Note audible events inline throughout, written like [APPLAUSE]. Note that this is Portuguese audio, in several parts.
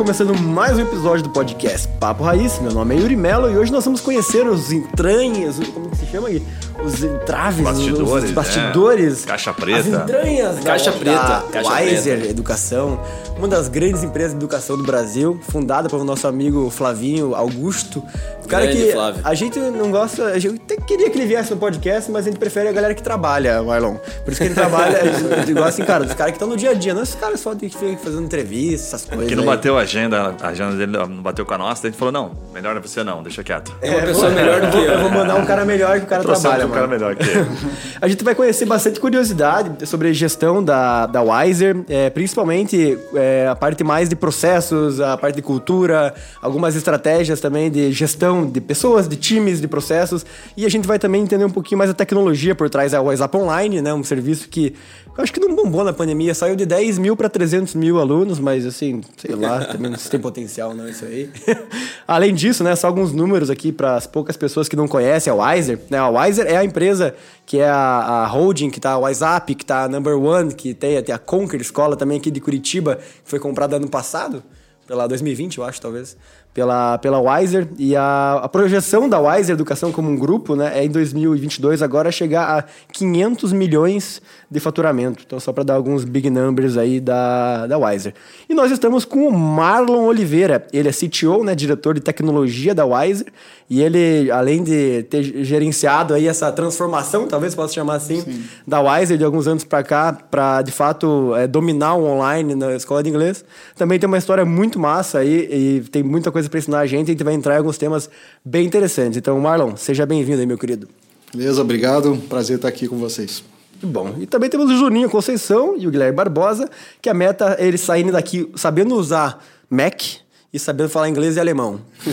começando mais um episódio do podcast Papo Raiz. Meu nome é Yuri Mello e hoje nós vamos conhecer os entranhas, como que se chama aí? Os entraves, Bastidores, os bastidores, é. Caixa preta. as entranhas Caixa da, preta, da caixa Wiser preta. Educação, uma das grandes empresas de educação do Brasil, fundada pelo nosso amigo Flavinho Augusto. O cara Grande que Flávio. a gente não gosta, a gente até queria que ele viesse no podcast, mas a gente prefere a galera que trabalha, Marlon. Por isso que ele trabalha, a gente- [LAUGHS] gosta assim, cara, dos caras que estão no dia a dia, não esses caras só que ficam fazendo entrevista, essas coisas. Que não aí. bateu a agenda, a agenda dele não bateu com a nossa, daí a gente falou, não, melhor é você não, deixa quieto. É uma pessoa melhor do que eu. Eu vou mandar um cara melhor que o cara trabalha, um cara melhor que [LAUGHS] ele. A gente vai conhecer bastante curiosidade sobre a gestão da, da Wiser, é, principalmente é, a parte mais de processos, a parte de cultura, algumas estratégias também de gestão de pessoas, de times, de processos. E a gente vai também entender um pouquinho mais a tecnologia por trás da WhatsApp Online, né? Um serviço que acho que não bombou na pandemia, saiu de 10 mil para 300 mil alunos, mas assim, sei lá, [LAUGHS] também não sei se tem potencial não isso aí. [LAUGHS] Além disso, né, só alguns números aqui para as poucas pessoas que não conhecem a Wiser. Né? A Wiser é a empresa que é a, a holding, que tá a WhatsApp, que tá a Number One, que tem, tem a Conquer Escola também aqui de Curitiba, que foi comprada ano passado, pela 2020, eu acho, talvez, pela, pela Wiser. E a, a projeção da Wiser Educação como um grupo, né, é em 2022 agora chegar a 500 milhões de faturamento. Então, só para dar alguns big numbers aí da, da Wiser. E nós estamos com o Marlon Oliveira. Ele é CTO, né, diretor de tecnologia da Wiser. E ele, além de ter gerenciado aí essa transformação, talvez possa chamar assim, da Wiser de alguns anos para cá, para de fato é, dominar o online na escola de inglês, também tem uma história muito massa aí e tem muita coisa para ensinar a gente. A gente vai entrar em alguns temas bem interessantes. Então, Marlon, seja bem-vindo aí, meu querido. Beleza, obrigado. Prazer estar aqui com vocês. Bom. E também temos o Juninho Conceição e o Guilherme Barbosa, que a meta é eles saindo daqui sabendo usar Mac e sabendo falar inglês e alemão. [LAUGHS]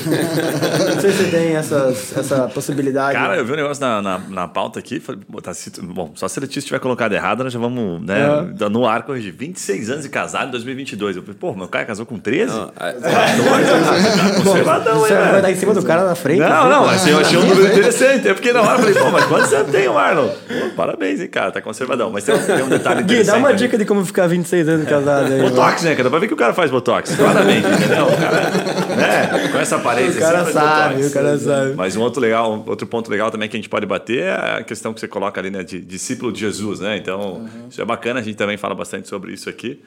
Não sei se tem essas, essa possibilidade. Cara, eu vi um negócio na, na, na pauta aqui, falei, pô, tá, se- bom, só se a Letícia tiver colocado errado, nós já vamos, né, no ar corrigir. 26 anos de casado em 2022. Eu falei, pô, meu cara casou com 13? Não, a- [LAUGHS] Conservadão, Você hein, vai velho? dar em cima do cara na frente. Não, assim, não, cara. assim, eu achei um número interessante. É porque na hora eu falei, pô, mas quantos anos tem o Marlon? Pô, parabéns, hein, cara, tá conservadão. Mas tem um, tem um detalhe Gui, dá uma né? dica de como ficar 26 anos casado aí. Botox, né, cara? Dá pra ver que o cara faz Botox, claramente, entendeu? [LAUGHS] Né? Com essa aparência O cara assim, sabe, o cara sabe. Mas um outro, legal, outro ponto legal também que a gente pode bater é a questão que você coloca ali, né, de discípulo de Jesus, né? Então, isso é bacana, a gente também fala bastante sobre isso aqui.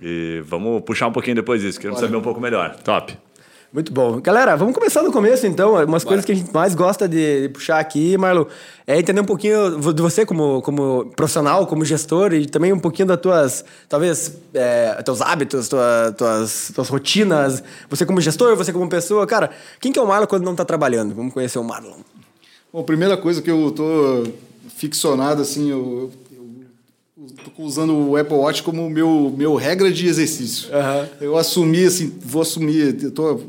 E vamos puxar um pouquinho depois disso, queremos saber um pouco melhor. Top. Muito bom. Galera, vamos começar no começo, então. Umas coisas que a gente mais gosta de, de puxar aqui, Marlon, é entender um pouquinho de você como, como profissional, como gestor, e também um pouquinho das tuas, talvez, é, teus hábitos, tua, tuas, tuas rotinas. Você como gestor, você como pessoa. Cara, quem que é o Marlon quando não tá trabalhando? Vamos conhecer o Marlon. Bom, primeira coisa que eu tô ficcionado, assim, eu, eu, eu tô usando o Apple Watch como meu, meu regra de exercício. Aham. Eu assumi, assim, vou assumir, eu tô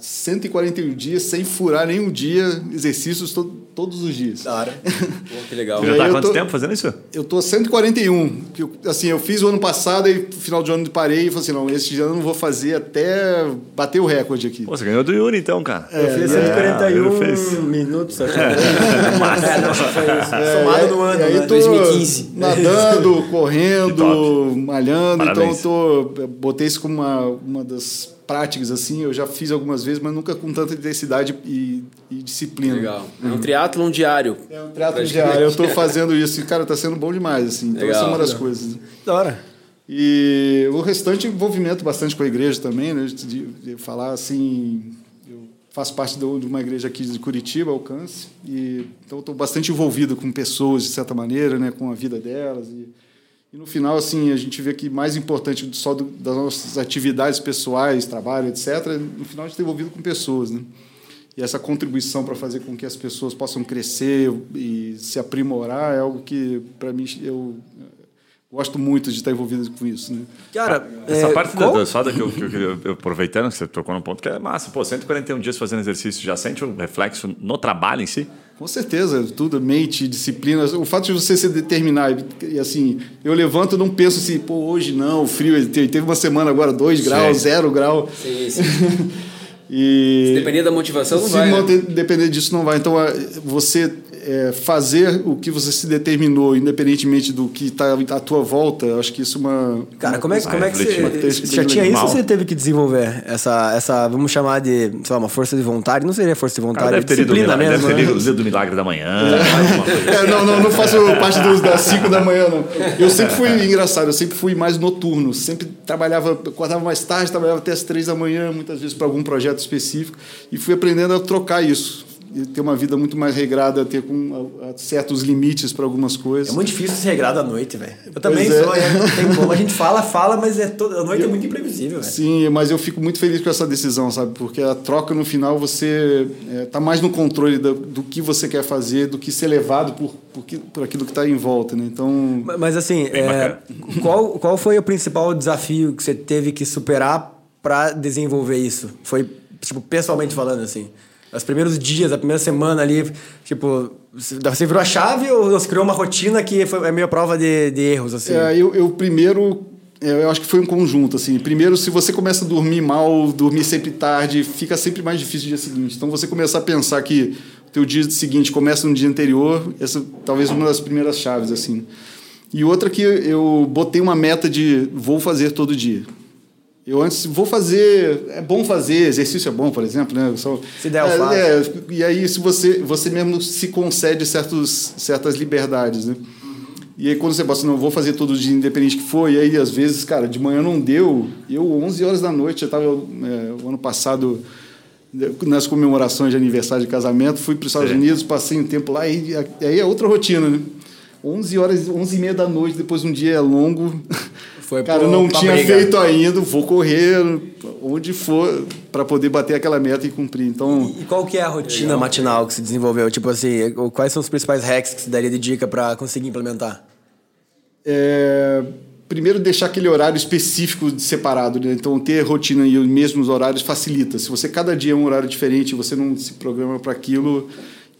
141 dias sem furar nenhum dia exercícios to, todos os dias. [LAUGHS] Pô, que legal. Você já aí tá há eu quanto tô- tempo fazendo isso? Eu tô 141, que eu, assim, eu fiz o ano passado e no final de ano parei e falei assim, não, esse ano eu não vou fazer até bater o recorde aqui. Pô, você ganhou do Yuri então, cara. Eu fiz é, 141 ele fez. minutos, acho [LAUGHS] é, isso. É, Somado no ano, aí né? tô 2015. Nadando, [LAUGHS] correndo, malhando. Parabéns. Então eu tô, botei isso como uma, uma das práticas, assim. Eu já fiz algumas vezes, mas nunca com tanta intensidade e, e disciplina. Legal. É um triatlon diário. É um trato diário. Eu tô [LAUGHS] fazendo isso e, cara, tá sendo bom demais, assim. Então Legal. essa é uma das coisas. Da hora. E o restante envolvimento bastante com a igreja também, né? De, de falar assim, eu faço parte do- de uma igreja aqui de Curitiba, Alcance, e então estou bastante envolvido com pessoas de certa maneira, né? Com a vida delas e, e no final assim a gente vê que mais importante só do, das nossas atividades pessoais, trabalho, etc. No final a gente está envolvido com pessoas, né? E essa contribuição para fazer com que as pessoas possam crescer e se aprimorar é algo que para mim eu gosto muito de estar envolvido com isso, né? Cara, Essa é, parte qual- da, da soda que eu, que eu aproveitando que você tocou num ponto que é massa. Pô, 141 dias fazendo exercício, já sente um reflexo no trabalho em si? Com certeza, tudo, mente, disciplina. O fato de você se determinar, e assim, eu levanto e não penso assim, pô, hoje não, frio, te- teve uma semana agora, 2 graus, 0 grau. Sim, sim. [LAUGHS] E Se depender da motivação, não se vai. né? depender disso, não vai. Então, você é, fazer o que você se determinou, independentemente do que está à tua volta, eu acho que isso é uma. Cara, uma como é, coisa- como é que você, já tinha isso ou você teve que desenvolver essa, essa, vamos chamar de, sei lá, uma força de vontade? Não seria força de vontade, cara é deve ter disciplina milagre, mesmo. deve ter né? lido, lido o Milagre da Manhã. alguma coisa. [LAUGHS] É, não, não, não faço parte dos, das 5 da manhã, não. Eu sempre fui engraçado, eu sempre fui mais noturno, sempre trabalhava, acordava mais tarde, trabalhava até as 3 da manhã, muitas vezes para algum projeto específico, e fui aprendendo a trocar isso. Ter uma vida muito mais regrada, ter com a- a certos limites para algumas coisas. É muito difícil ser regrado à noite, velho. Eu também Pois é. sou, é, não [LAUGHS] tem como. A gente fala, fala, mas é toda, a noite é muito imprevisível, velho. Sim, mas eu fico muito feliz com essa decisão, sabe? Porque a troca no final você está mais no controle do, do que você quer fazer, do que ser levado por, por, por aquilo que está em volta, né? Então, Ma- Mas assim, é, qual, qual foi o principal desafio que você teve que superar para desenvolver isso? Foi, tipo, pessoalmente falando, assim. Os primeiros dias, a primeira semana ali, tipo, você virou a chave ou você criou uma rotina que foi, é meio prova de, de erros, assim? É, eu, eu primeiro, é, eu acho que foi um conjunto, assim. Primeiro, se você começa a dormir mal, dormir sempre tarde, fica sempre mais difícil no dia seguinte. Então, você começar a pensar que o teu dia seguinte começa no dia anterior, essa talvez uma das primeiras chaves, assim. E outra que eu botei uma meta de vou fazer todo dia. Eu antes vou fazer, é bom fazer, exercício é bom, por exemplo, né? Só- Se der, eu é, faço. é, e aí se você você mesmo se concede certos, certas liberdades, né? E aí quando você bota, não, vou fazer todo dia, independente que for, e aí às vezes, cara, de manhã não deu, eu 11 horas da noite, eu estava o ano passado nas comemorações de aniversário de casamento, fui para os Estados. Unidos, passei um tempo lá e aí é outra rotina, né? 11 horas, 11 e meia da noite, depois um dia longo. [LAUGHS] Foi Cara, não tinha briga. feito ainda, vou correr onde for para poder bater aquela meta e cumprir. Então, E qual que é a rotina matinal que se desenvolveu? Tipo assim, quais são os principais hacks que você daria de dica para conseguir implementar? é, primeiro deixar aquele horário específico separado, né? Então ter rotina e os mesmos horários facilita. Se você cada dia é um horário diferente, e você não se programa para aquilo,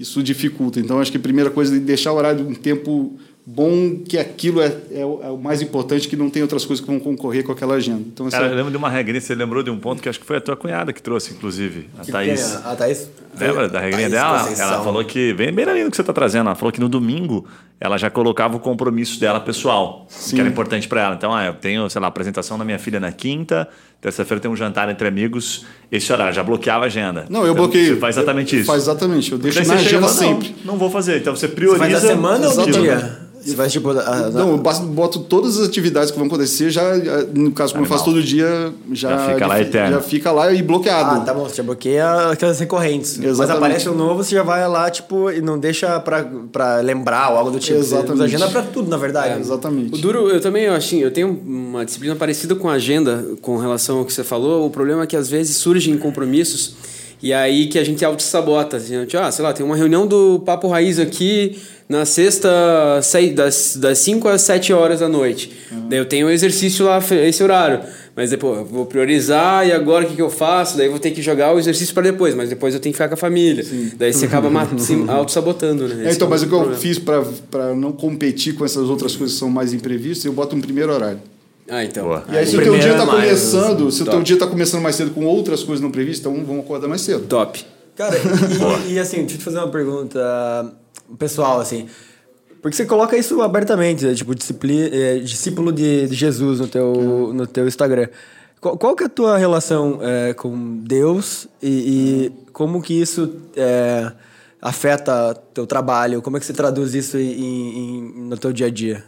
isso dificulta. Então acho que a primeira coisa é deixar o horário um tempo bom, que aquilo é, é, o, é o mais importante, que não tem outras coisas que vão concorrer com aquela agenda. Então essa Cara, eu lembro de uma regrinha, você lembrou de um ponto que acho que foi a tua cunhada que trouxe, inclusive, a Thaís. A Thaís? Lembra da regrinha Thaís dela? Conceição. Ela falou que, bem, bem na linha do que você está trazendo, ela falou que no domingo ela já colocava o compromisso dela pessoal, que era importante para ela. Então, ah, eu tenho, sei lá, apresentação da minha filha na quinta, terça-feira tem um jantar entre amigos, esse horário, já bloqueava a agenda. Não, eu Então, bloqueei. Você faz exatamente isso. Faz exatamente. Eu deixo na você chega agenda fala, não, sempre. Não, vou fazer. Então você Você prioriza. faz da semana ou dia? Você faz tipo. a- a- Não, eu boto todas as atividades que vão acontecer, já, no caso, como eu Animal. faço todo dia, já, Já fica lá eterno. já fica lá e bloqueado. Ah, tá bom, você já bloqueia aquelas recorrentes. Mas Exatamente. aparece um novo, você já vai lá, tipo, e não deixa pra, pra lembrar ou algo do tipo. Você Exatamente. usa agenda pra tudo, na verdade. Exatamente. O duro, eu também, assim, eu tenho uma disciplina parecida com a agenda, com relação ao que você falou. O problema é que às vezes surgem compromissos e aí que a gente auto-sabota. Assim, gente, ah, sei lá, tem uma reunião do Papo Raiz aqui na sexta, das, das 5 às 7 horas da noite. Daí eu tenho um exercício lá, esse horário. Mas depois eu vou priorizar e agora o que, que eu faço? Daí eu vou ter que jogar o exercício para depois, mas depois eu tenho que ficar com a família. Daí você acaba [LAUGHS] auto-sabotando, né? É, então, é mas o que eu fiz para não competir com essas outras coisas que são mais imprevistas, eu boto um primeiro horário. Ah, então. Boa. E aí, Ah, se o teu dia está é começando, se o teu dia está começando mais cedo com outras coisas não previstas, então vamos acordar mais cedo. Top. Cara, e, [LAUGHS] e, assim, deixa eu te fazer uma pergunta pessoal, assim. Porque você coloca isso abertamente, né? tipo, discipli- é, discípulo de, de Jesus no teu, no teu Instagram. Qual, qual que é a tua relação é, com Deus e, e como que isso é, afeta teu trabalho? Como é que você traduz isso em, em- no teu dia a dia?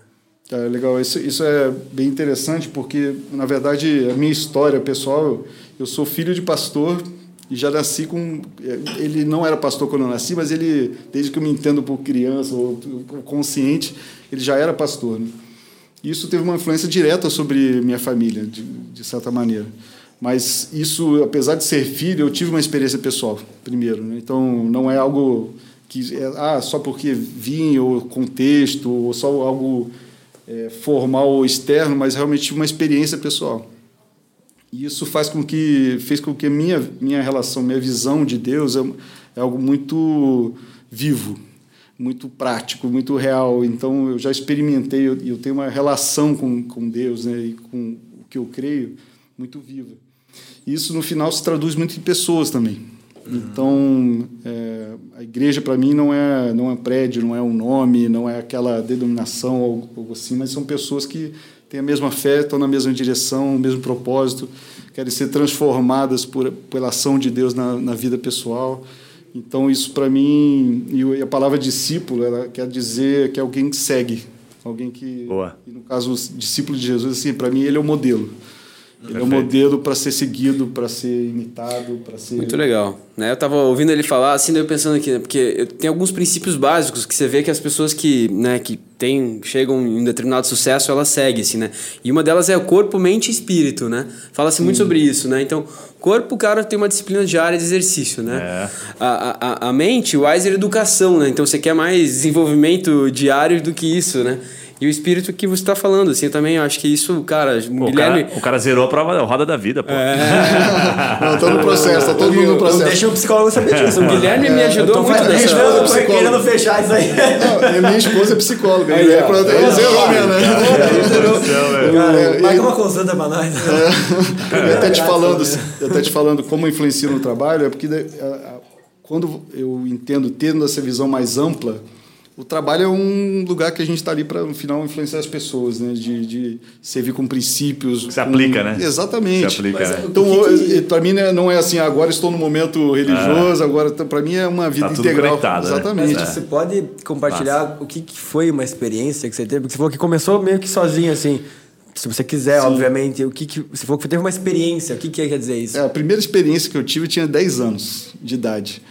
É legal, isso, isso é bem interessante porque, na verdade, a minha história pessoal, eu, sou filho de pastor e já nasci com. Ele não era pastor quando eu nasci, mas ele, desde que eu me entendo por criança ou consciente, ele já era pastor. Né? Isso teve uma influência direta sobre minha família, de, de certa maneira. Mas isso, apesar de ser filho, eu tive uma experiência pessoal, primeiro. Né? Então, não é algo que é ah, só porque vim, ou contexto, ou só algo é, formal ou externo, mas realmente uma experiência pessoal. E isso faz com que fez com que minha minha relação, minha visão de Deus é, é algo muito vivo, muito prático, muito real. Então eu já experimentei e eu, eu tenho uma relação com, com Deus, né, e com o que eu creio muito viva. E isso no final se traduz muito em pessoas também. Então, é, a igreja para mim não é não é prédio, não é um nome, não é aquela denominação ou algo assim, mas são pessoas que têm a mesma fé, estão na mesma direção, o mesmo propósito, querem ser transformadas por, pela ação de Deus na, na vida pessoal. Então, isso para mim, e a palavra discípulo, ela quer dizer que é alguém que segue, alguém que, Boa. no caso, o discípulo de Jesus, assim, para mim, ele é o modelo. Ele é o modelo para ser seguido, para ser imitado, para ser. Muito legal. Né? Eu estava ouvindo ele falar, assim, daí eu pensando aqui, né? porque tem alguns princípios básicos que você vê que as pessoas que, né, que tem, chegam em um determinado sucesso, elas seguem, assim, né? E uma delas é o corpo, mente e espírito, né? Fala-se muito sobre isso, né? Então, corpo, o cara tem uma disciplina diária de exercício, né? É. A, a, a mente, o Weiser, educação, né? Então, você quer mais desenvolvimento diário do que isso, né? E o espírito que você está falando, assim, eu também acho que isso, cara, o, Guilherme... cara, o cara zerou a prova da roda da vida, pô. [LAUGHS] Não, estou no processo, tá todo mundo no Não processo. deixa o psicólogo saber disso, O mano. [LAUGHS] Guilherme me ajudou tô muito nessa... eu tô psicólogo. querendo fechar isso aí. [LAUGHS] Não, minha esposa é psicóloga. Aí, é Aí, ó. zerou mesmo, né? É, e- uma consulta pra nós. Eu até te falando, eu até te falando como influencia no trabalho, é porque quando eu entendo tendo essa visão mais ampla, o trabalho é um lugar que a gente está ali para no final influenciar as pessoas, né? De, de servir com princípios. Se com- aplica, né? Exatamente. Se aplica, né? Então, que que- para mim né, não é assim, agora estou no momento religioso, agora para mim é uma vida Tá tudo integral. conectado, né? Exatamente. Mas você pode compartilhar o que, que foi uma experiência que você teve? Porque você falou que começou meio que sozinho, assim. Se você quiser, obviamente. O que, que você falou que teve uma experiência. O que, que quer dizer isso? É, a primeira experiência que eu tive eu tinha 10 anos de idade.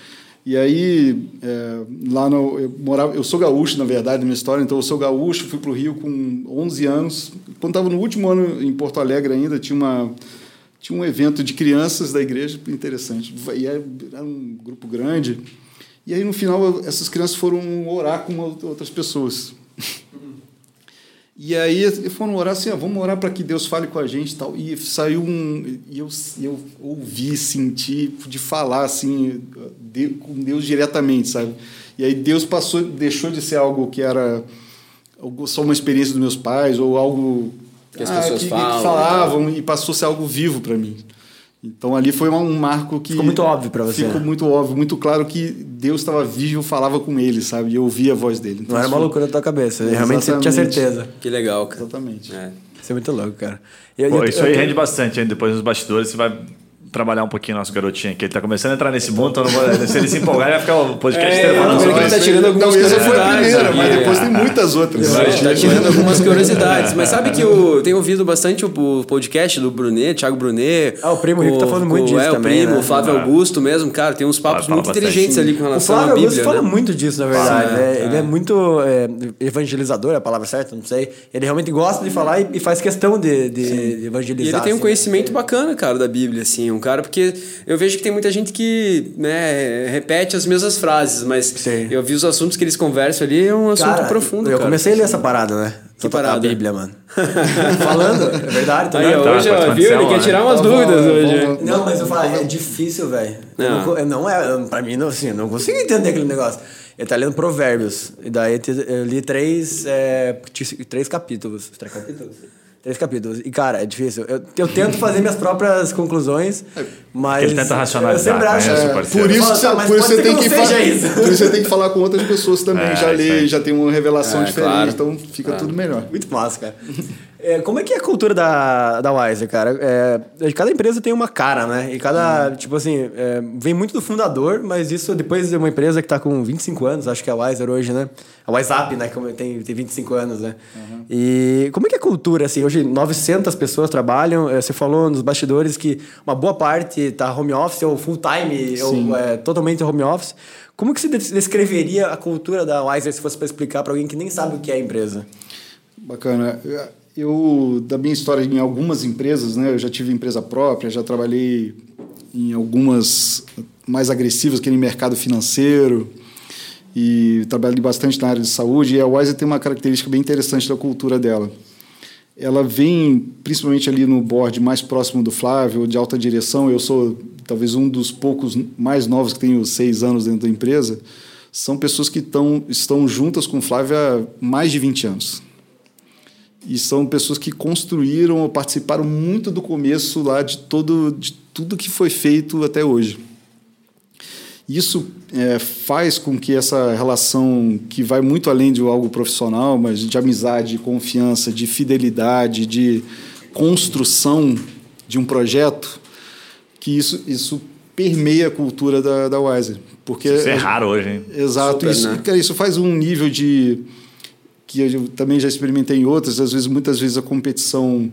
E aí, é, lá no, eu morava, eu sou gaúcho, na verdade, na minha história, então eu sou gaúcho, fui para o Rio com 11 anos. Quando estava no último ano em Porto Alegre ainda, tinha, uma, tinha um evento de crianças da igreja, interessante. E era era um grupo grande. E aí, no final, essas crianças foram orar com outras pessoas. E aí foram orar assim, ó, vamos orar para que Deus fale com a gente e tal. E saiu um. E eu, eu ouvi, senti, de falar assim, com Deus diretamente, sabe? E aí Deus passou, deixou de ser algo que era só uma experiência dos meus pais ou algo Que as pessoas que, falam, que falavam e passou a ser algo vivo para mim. Então ali foi um marco que Ficou muito óbvio pra você. Ficou muito óbvio, muito claro que Deus estava vivo, eu falava com ele, sabe? E eu ouvia a voz dele. Então, Não era uma loucura da tua cabeça. Realmente você tinha certeza. Que legal, cara. Exatamente. É. Isso é muito louco, cara. E- Pô, e- isso eu aí rende bastante, hein? Depois nos bastidores você vai trabalhar um pouquinho nosso garotinho aqui. Ele tá começando a entrar nesse mundo, então não vou, [LAUGHS] se ele se empolgar, ele vai ficar o podcast É, inteiro falando eu sobre isso. tá tirando algumas Não, essa foi a curiosidades primeira, mas depois é. tem muitas outras. Gente tá tirando algumas curiosidades. Mas sabe que eu [LAUGHS] tenho ouvido bastante o o podcast do Brunet, Thiago Brunet. Ah, o primo Rico tá falando muito disso é, também, o primo, né? o Flávio Ah. Augusto mesmo, cara, tem uns papos muito bastante. inteligentes ali com O relação Flávio à Augusto Bíblia, fala né? muito disso, na verdade. Né? é, Ele é muito é, evangelizador, é a palavra certa, não sei. Ele realmente gosta de falar e, e faz questão de, de, de evangelizar. E ele tem um assim. conhecimento bacana, cara, da Bíblia, assim. Um cara, porque eu vejo que tem muita gente que, né, repete as mesmas frases, mas Sim. eu vi os assuntos que eles conversam ali, é um assunto Cara, profundo, Eu cara. comecei a ler essa parada, né? Que A parada? Bíblia, mano. [LAUGHS] Falando, é verdade. Tô Aí, Tá, hoje, ó, pode viu? Ele quer né? tirar umas Tá dúvidas é, hoje. vamos- Não, mas eu falo, é difícil, velho. Eu Não. Não, não é, pra mim, não, assim, eu não consigo entender aquele negócio. Ele tá lendo Provérbios. E daí eu li três, é, três capítulos. Três capítulos? Três capítulos. E, cara, é difícil. Eu, eu tento fazer minhas próprias conclusões, mas. Ele tenta racionalizar, Eu sempre acho. conhece o É, por isso, que você, por isso você tem que falar, seja isso. por isso você tem que falar com outras pessoas também. É, já lê, já tem uma revelação É, diferente, claro. então fica tudo melhor. Muito massa, cara. [LAUGHS] É, como é que é a cultura da, da Wiser, cara? É, cada empresa tem uma cara, né? E cada, tipo assim, é, vem muito do fundador, mas isso depois de uma empresa que tá com 25 anos, acho que é a Wiser hoje, né? A WhatsApp, né? Como tem, tem 25 anos, né? E como é que é a cultura, assim? Hoje 900 pessoas trabalham, é, você falou nos bastidores que uma boa parte tá home office ou full time, ou é, totalmente home office. Como que você des- descreveria a cultura da Wiser se fosse para explicar para alguém que nem sabe o que é a empresa? Bacana. Eu, da minha história em algumas empresas, né? Eu já tive empresa própria, já trabalhei em algumas mais agressivas, que nem mercado financeiro, e trabalhei bastante na área de saúde. E a Wiser tem uma característica bem interessante da cultura dela. Ela vem, principalmente ali no board mais próximo do Flávio, de alta direção. Eu sou talvez um dos poucos mais novos que tenho seis anos dentro da empresa. São pessoas que tão, estão juntas com o Flávio há mais de 20 anos e são pessoas que construíram ou participaram muito do começo lá de todo de tudo que foi feito até hoje. Isso é, faz com que essa relação, que vai muito além de algo profissional, mas de amizade, de confiança, de fidelidade, de construção de um projeto, que isso, isso permeia a cultura da, da Wiser. Porque isso é raro hoje, hein? Exato. Super, isso, né? isso faz um nível de. Que eu também já experimentei em outras, às vezes, muitas vezes a competição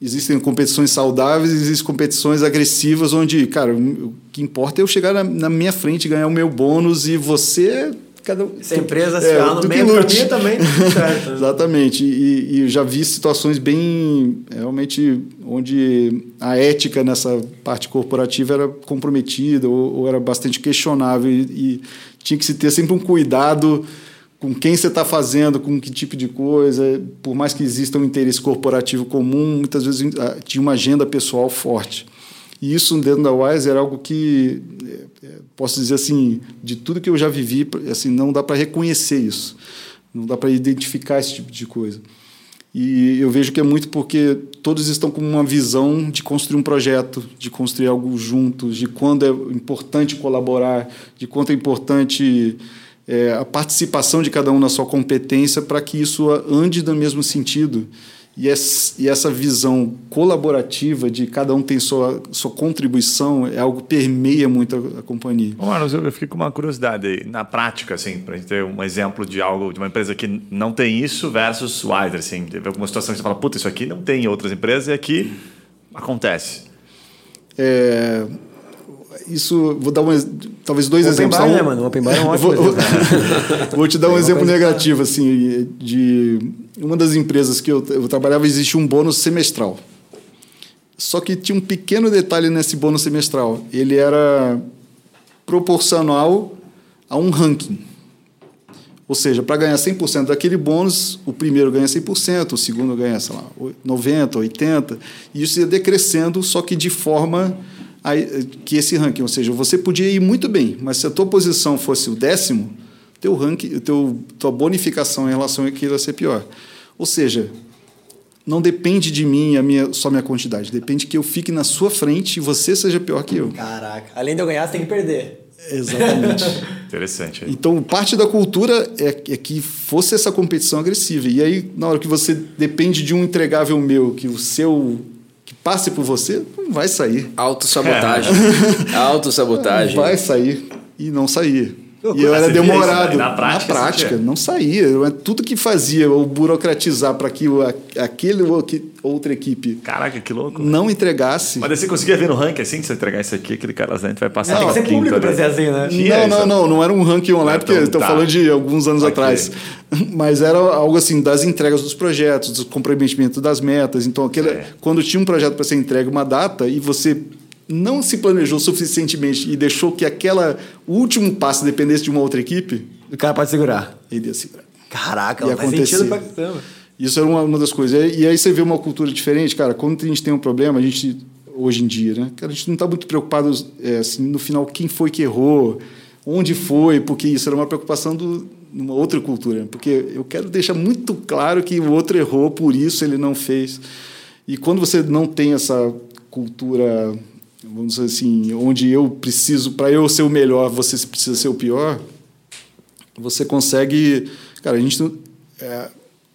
Existem competições saudáveis, existem competições agressivas, onde, cara, o que importa é eu chegar na, na minha frente, ganhar o meu bônus e você. Cada, Se a empresa se é, no meio do caminho também, certo. [LAUGHS] Exatamente. E, e já vi situações bem. realmente, onde a ética nessa parte corporativa era comprometida ou, ou era bastante questionável e, e tinha que se ter sempre um cuidado com quem você está fazendo, com que tipo de coisa. Por mais que exista um interesse corporativo comum, muitas vezes ah, tinha uma agenda pessoal forte. E isso dentro da Wise era algo que, é, é, posso dizer assim, de tudo que eu já vivi, assim, não dá para reconhecer isso. Não dá para identificar esse tipo de coisa. E eu vejo que é muito porque todos estão com uma visão de construir um projeto, de construir algo juntos, de quando é importante colaborar, de quanto é importante é, a participação de cada um na sua competência para que isso ande no mesmo sentido. E, essa visão colaborativa de cada um tem sua, sua contribuição é algo que permeia muito a, a companhia. Ô, Marlos, eu fiquei com uma curiosidade aí. Na prática, assim, para a gente ter um exemplo de algo, de uma empresa que não tem isso versus Wider, assim, teve alguma situação que você fala, puta, isso aqui não tem em outras empresas e aqui acontece. É, isso, vou dar um, talvez dois Open exemplos. Bar, né, mano? Open Bar é [LAUGHS] um ótimo vou, [LAUGHS] vou te dar um exemplo negativo, assim, de uma das empresas que eu, eu trabalhava, existia um bônus semestral. Só que tinha um pequeno detalhe nesse bônus semestral. Ele era proporcional a um ranking. Ou seja, para ganhar 100% daquele bônus, o primeiro ganha 100%, o segundo ganha, sei lá, 90%, 80%, e isso ia decrescendo, só que de forma que esse ranking, ou seja, você podia ir muito bem, mas se a tua posição fosse o décimo, teu ranking, teu, tua bonificação em relação àquilo ia ser pior. Ou seja, não depende de mim a minha, só minha quantidade, depende que eu fique na sua frente e você seja pior que eu. Caraca, além de eu ganhar, você tem que perder. Exatamente. [LAUGHS] Interessante. Então, parte da cultura é, é, que fosse essa competição agressiva. E aí, na hora que você depende de um entregável meu, que o seu que passe por você, não vai sair. Autossabotagem. É. Autossabotagem. Vai sair e não sair. [LAUGHS] E eu era demorado. na prática, na prática não saía. Tudo que fazia ou burocratizar para que aquele ou outra equipe Caraca, que louco. não entregasse. Mas você conseguia ver no ranking assim, se você entregar isso aqui, aquele cara lá vai passar. Não, tem que ser público para ser assim, né? Não, não, não, não era um ranking online, porque estou tá. falando de alguns anos okay. atrás. [LAUGHS] Mas era algo assim, das entregas dos projetos, do comprometimento das metas. Então, aquele, é. quando tinha um projeto para ser entregue uma data e você não se planejou suficientemente e deixou que aquela último passo dependesse de uma outra equipe, o cara pode segurar. Ele ia segurar. Caraca, ia faz acontecer. sentido pra caramba. Isso era uma, uma das coisas. E aí você vê uma cultura diferente, cara. Quando a gente tem um problema, a gente hoje em dia, né? Cara, a gente não está muito preocupado é, assim, no final quem foi que errou, onde foi, porque isso era uma preocupação do numa outra cultura, porque eu quero deixar muito claro que o outro errou, por isso ele não fez. E quando você não tem essa cultura vamos dizer assim, onde eu preciso, para eu ser o melhor, você precisa ser o pior, você consegue. Cara, a gente. É,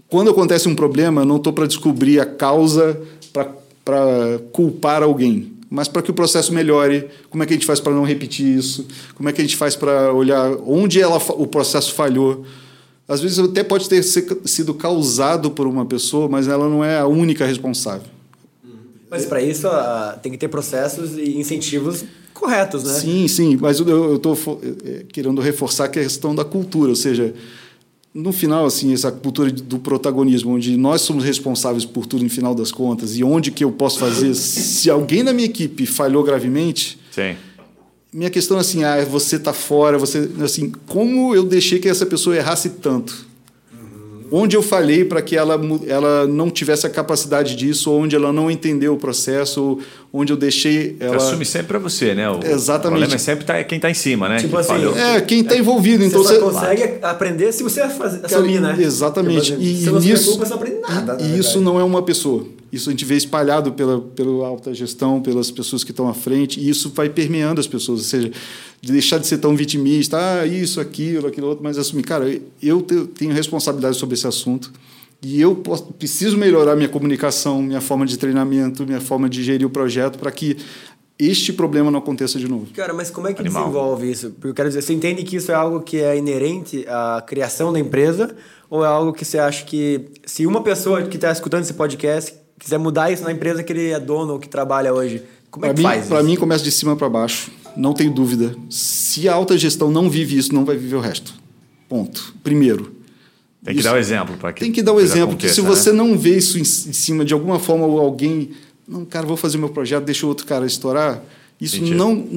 quando acontece um problema, eu não estou para descobrir a causa, para culpar alguém, mas para que o processo melhore. Como é que a gente faz para não repetir isso? Como é que a gente faz para olhar onde ela, o processo falhou? Às vezes até pode ter sido causado por uma pessoa, mas ela não é a única responsável. Mas para isso uh, tem que ter processos e incentivos corretos, né? Sim, sim. Mas eu estou é, querendo reforçar a questão da cultura, ou seja, no final, assim, essa cultura do protagonismo, onde nós somos responsáveis por tudo, no final das contas, e onde que eu posso fazer, se alguém na minha equipe falhou gravemente, Sim. minha questão é assim, ah, você está fora, você, assim, como eu deixei que essa pessoa errasse tanto? Onde eu falhei para que ela, ela não tivesse a capacidade disso, ou onde ela não entendeu o processo, onde eu deixei ela... Você assume sempre para você, né? O Exatamente. O problema é sempre tá, quem está em cima, né? Tipo assim, é, quem está envolvido. Então você, você consegue aprender se você assumir, né? Exatamente. E, se você nisso, você não aprende nada. E isso não é uma pessoa. Isso a gente vê espalhado pela, pela alta gestão, pelas pessoas que estão à frente, e isso vai permeando as pessoas. Ou seja, de deixar de ser tão vitimista, ah, isso, aquilo, aquilo outro, mas assumir, cara, eu tenho responsabilidade sobre esse assunto e eu posso, preciso melhorar minha comunicação, minha forma de treinamento, minha forma de gerir o projeto para que este problema não aconteça de novo. Cara, mas como é que Animal. desenvolve isso? Porque eu quero dizer, você entende que isso é algo que é inerente à criação da empresa ou é algo que você acha que se uma pessoa que está escutando esse podcast quiser mudar isso na empresa que ele é dono ou que trabalha hoje, como é pra que mim, faz Para mim começa de cima para baixo não tenho dúvida. Se a alta gestão não vive isso, não vai viver o resto. Ponto. Primeiro. Tem que isso, dar o um exemplo para que Tem que dar o um exemplo, porque se você né? não vê isso em, em, cima de alguma forma ou alguém, não, cara, vou fazer meu projeto, deixa o outro cara estourar. Isso Entendi. não,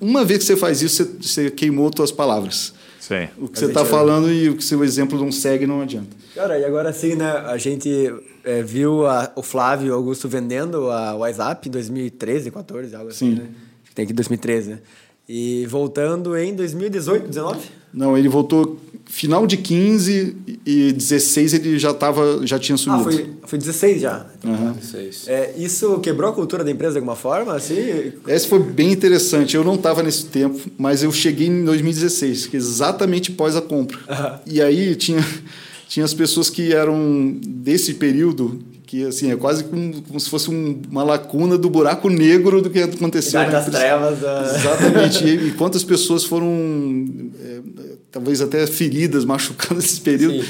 uma vez que você faz isso, você, você queimou suas palavras. Sim. O que você está falando e o que seu exemplo não segue não adianta. Cara, e agora sim, né? A gente é, viu a, o Flávio Augusto vendendo a WhatsApp em 2013, 14, algo assim, sim. né? Tem aqui 2013, né? E voltando em 2018, 19? Não, ele voltou final de 15 e 16 ele já tava, já tinha sumido. Ah, foi, foi 16 já. Uhum. 16. É, isso quebrou a cultura da empresa de alguma forma? Assim? Esse foi bem interessante. Eu não estava nesse tempo, mas eu cheguei em 2016, que é exatamente pós a compra. Uhum. E aí tinha, tinha as pessoas que eram desse período que assim é quase como, como se fosse um, uma lacuna do buraco negro do que aconteceu das trevas exatamente. E, e, quantas pessoas foram é, talvez até feridas [LAUGHS] machucando nesse período. Sim.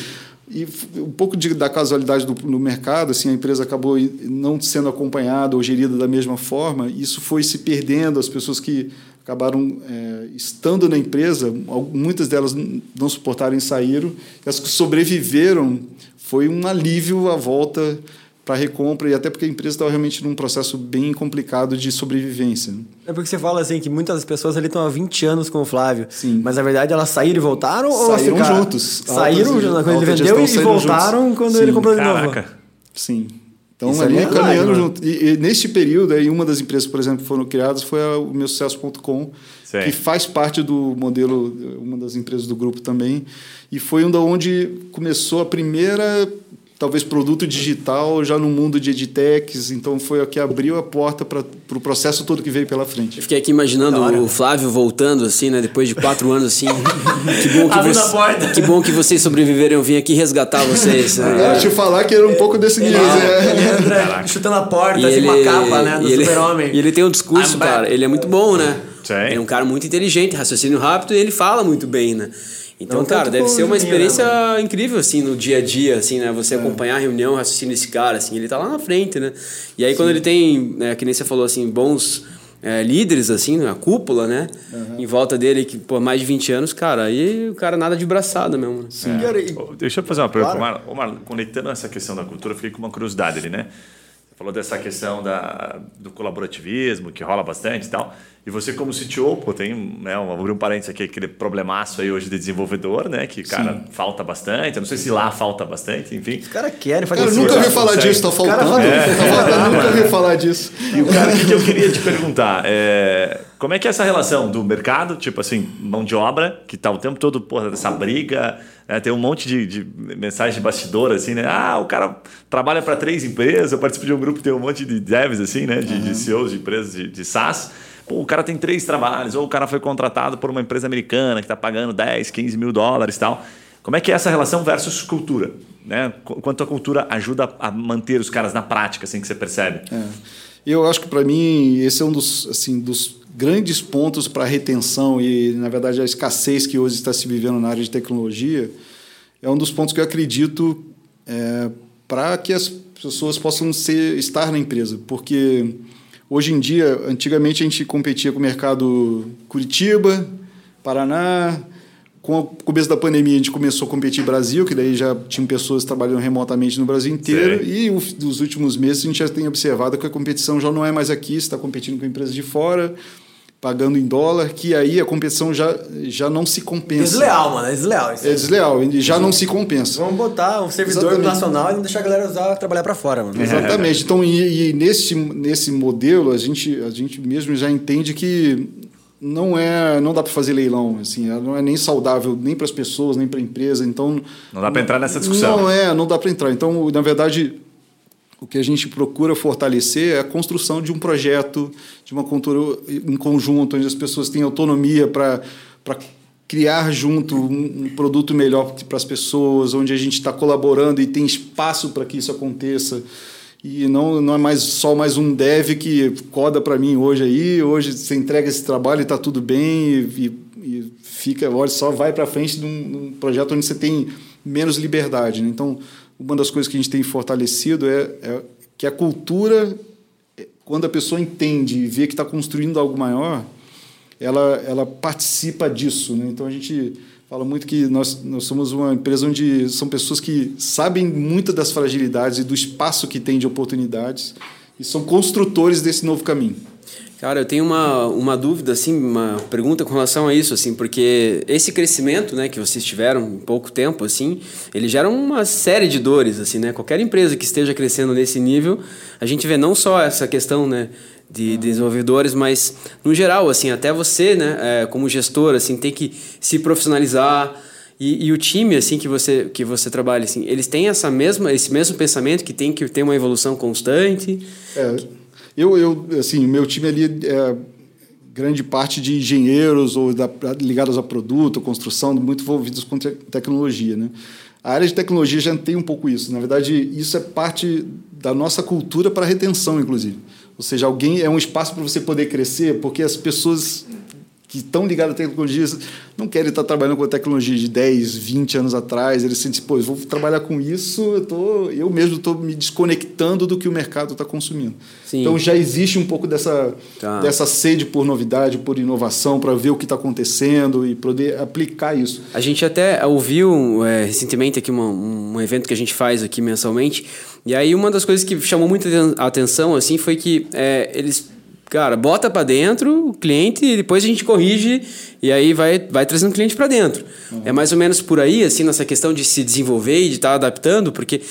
e um pouco de, da casualidade do, no mercado assim a empresa acabou não sendo acompanhada ou gerida da mesma forma. Isso foi se perdendo. As pessoas que acabaram é, estando na empresa muitas delas não suportaram e saíram. E as que sobreviveram foi um alívio à volta para recompra e até porque a empresa estava realmente num processo bem complicado de sobrevivência. Né? É porque você fala assim que muitas pessoas ali estão há 20 anos com o Flávio. Sim. Mas na verdade elas saíram e voltaram saíram ou juntos. Saíram quando ele vendeu e voltaram juntos. quando Sim. ele comprou de novo. Caraca. Sim. Então, Isso ali é caminhando junto. E, e, neste período, aí, uma das empresas, por exemplo, que foram criadas foi a, o meu sucesso.com, que faz parte do modelo, uma das empresas do grupo também. E foi onde começou a primeira talvez produto digital já no mundo de edtechs, então foi o que abriu a porta para o pro processo todo que veio pela frente. Eu fiquei aqui imaginando o Flávio voltando assim, né, depois de quatro anos assim. [LAUGHS] que bom que, você, que bom que vocês sobreviveram, eu vim aqui resgatar vocês. Né? É, te falar que era um pouco desse nível. É, ele entra chutando a porta, e assim, ele, uma capa, né, do super-homem. E ele tem um discurso, I'm cara, back. ele é muito bom, né? Sim. Ele é um cara muito inteligente, raciocínio rápido e ele fala muito bem, né? Então, não cara, deve ser uma experiência né, incrível, assim, no dia a dia, assim, né? Você é. acompanhar a reunião, raciocínio desse cara, assim, ele tá lá na frente, né? E aí, Sim. quando ele tem, né, que nem você falou, assim, bons é, líderes, assim, né, a cúpula, né? Uhum. Em volta dele, que por mais de 20 anos, cara, aí o cara nada de braçada mesmo. Né? Sim, é. Deixa eu fazer uma pergunta. Claro. Omar, Omar, conectando essa questão da cultura, eu fiquei com uma curiosidade ali, né? Você falou dessa questão da, do colaborativismo, que rola bastante e tal. E você, como CTO, pô, tem, né, vou abrir um parênteses aqui, aquele problemaço aí hoje de desenvolvedor, né? Que, cara, Sim. falta bastante. Eu não sei se lá falta bastante, enfim. Os caras querem fazer Cara, nunca ouvi falar disso, tá faltando. É. Tá nunca ouvi falar disso. E o cara, o que, eu queria te perguntar? É, como é que é essa relação do mercado, tipo assim, mão de obra, que tá o tempo todo, porra, dessa briga, né, tem um monte de, de mensagem de bastidor, assim, né? Ah, o cara trabalha para três empresas, eu participo de um grupo que tem um monte de devs, assim, né? De, uhum. de CEOs de empresas de, de SaaS. Pô, o cara tem três trabalhos, ou o cara foi contratado por uma empresa americana que está pagando 10, 15 mil dólares e tal. Como é que é essa relação versus cultura? Né? Quanto a cultura ajuda a manter os caras na prática, assim que você percebe? É. Eu acho que para mim esse é um dos, assim, dos grandes pontos para retenção e, na verdade, a escassez que hoje está se vivendo na área de tecnologia. É um dos pontos que eu acredito é, para que as pessoas possam ser, estar na empresa, porque Hoje em dia, antigamente a gente competia com o mercado Curitiba, Paraná. Com o começo da pandemia, a gente começou a competir Brasil, que daí já tinham pessoas trabalhando remotamente no Brasil inteiro. E nos últimos meses a gente já tem observado que a competição já não é mais aqui, está competindo com empresas de fora pagando em dólar, que aí a competição já, já não se compensa. Desleal, mano, é desleal. Isso é desleal, e já não se compensa. Vamos botar um servidor Exatamente. nacional e não deixar a galera usar, trabalhar para fora, mano. Exatamente. [LAUGHS] Então, e, e, nesse, nesse modelo, a gente, a gente mesmo já entende que não é não dá para fazer leilão assim não é nem saudável nem para as pessoas nem para a empresa então não dá para entrar nessa discussão não é não dá para entrar então na verdade o que a gente procura fortalecer é a construção de um projeto, de uma cultura em conjunto, onde as pessoas têm autonomia para criar junto um, um produto melhor para as pessoas, onde a gente está colaborando e tem espaço para que isso aconteça. E não, não é mais só mais um dev que coda para mim hoje aí, hoje você entrega esse trabalho e está tudo bem e, e, fica, olha, só vai para frente de um, um, projeto onde você tem menos liberdade. Né? Então, uma das coisas que a gente tem fortalecido é, é que a cultura, quando a pessoa entende e vê que está construindo algo maior, ela, ela participa disso. Né? Então a gente fala muito que nós, nós somos uma empresa onde são pessoas que sabem muito das fragilidades e do espaço que tem de oportunidades e são construtores desse novo caminho. Cara, eu tenho uma, uma dúvida, assim, uma pergunta com relação a isso, assim, porque esse crescimento, né, que vocês tiveram em pouco tempo, assim, ele gera uma série de dores, assim, né? Qualquer empresa que esteja crescendo nesse nível, a gente vê não só essa questão, né, de desenvolvedores, mas no geral, assim, até você, né, é, como gestor, assim, tem que se profissionalizar e, e, o time, assim, que você que você trabalha, assim, eles têm essa mesma esse mesmo pensamento que tem que ter uma evolução constante. É. Eu, eu assim, meu time ali é grande parte de engenheiros ou da, ligados a produto, construção, muito envolvidos com te tecnologia, né? A área de tecnologia já tem um pouco isso. Na verdade, isso é parte da nossa cultura para retenção, inclusive. Ou seja, alguém é um espaço para você poder crescer, porque as pessoas que estão ligados à tecnologia não querem estar trabalhando com a tecnologia de 10, 20 anos atrás. Eles sentem, pô, eu vou trabalhar com isso, eu, tô, eu mesmo estou me desconectando do que o mercado está consumindo. Sim. Então já existe um pouco dessa, tá. dessa sede por novidade, por inovação, para ver o que está acontecendo e poder aplicar isso. A gente até ouviu é, recentemente aqui uma, um evento que a gente faz aqui mensalmente, e aí uma das coisas que chamou muita atenção assim foi que é, eles Cara, bota para dentro o cliente e depois a gente corrige e aí vai, vai trazendo o cliente para dentro. Uhum. É mais ou menos por aí, assim, nessa questão de se desenvolver e de estar tá adaptando, porque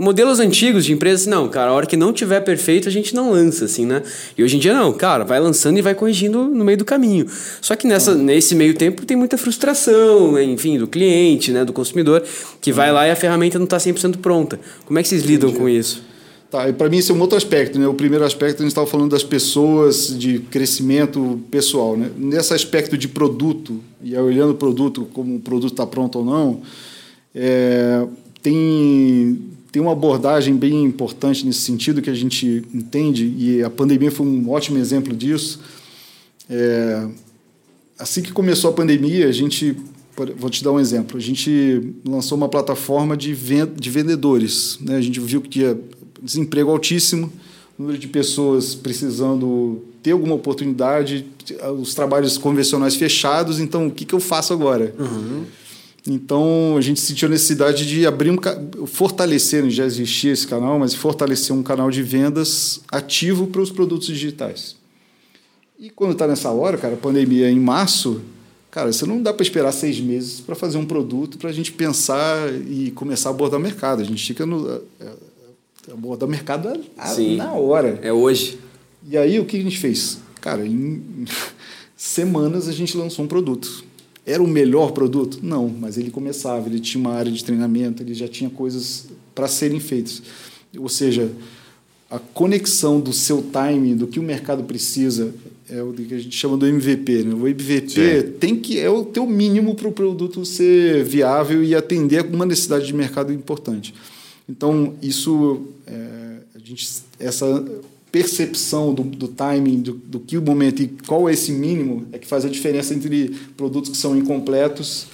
modelos antigos de empresas, não, cara, a hora que não tiver perfeito a gente não lança, assim, né? E hoje em dia não, cara, vai lançando e vai corrigindo no meio do caminho. Só que nessa, uhum. nesse meio tempo tem muita frustração, né? enfim, do cliente, né, do consumidor, que uhum. vai lá e a ferramenta não está 100% pronta. Como é que vocês lidam Entendi. com isso? Tá, e para mim esse é um outro aspecto, né? O primeiro aspecto a gente estava falando das pessoas, de crescimento pessoal, né? Nesse aspecto de produto e olhando o produto como o produto está pronto ou não, é, tem tem uma abordagem bem importante nesse sentido que a gente entende e a pandemia foi um ótimo exemplo disso. É, assim que começou a pandemia, a gente vou te dar um exemplo. A gente lançou uma plataforma de, de vendedores. Né? A gente viu que tinha desemprego altíssimo, número de pessoas precisando ter alguma oportunidade, os trabalhos convencionais fechados, então o que, que eu faço agora? Uhum. Então a gente sentiu a necessidade de abrir um fortalecer, já existia esse canal, mas fortalecer um canal de vendas ativo para os produtos digitais. E quando está nessa hora, cara, a pandemia em março, cara, você não dá para esperar seis meses para fazer um produto para a gente pensar e começar a abordar o mercado. A gente fica no abordar o mercado a, na hora. É hoje. E aí o que a gente fez? Cara, em [LAUGHS] semanas a gente lançou um produto. Era o melhor produto? Não, mas ele começava, ele tinha uma área de treinamento, ele já tinha coisas para serem feitas. Ou seja, a conexão do seu time, do que o mercado precisa, é o que a gente chama do MVP. Né? O MVP Sim. tem que é o teu mínimo para o produto ser viável e atender uma necessidade de mercado importante. Então, isso, é, a gente, essa percepção do, do timing, do, do que o momento e qual é esse mínimo, é que faz a diferença entre produtos que são incompletos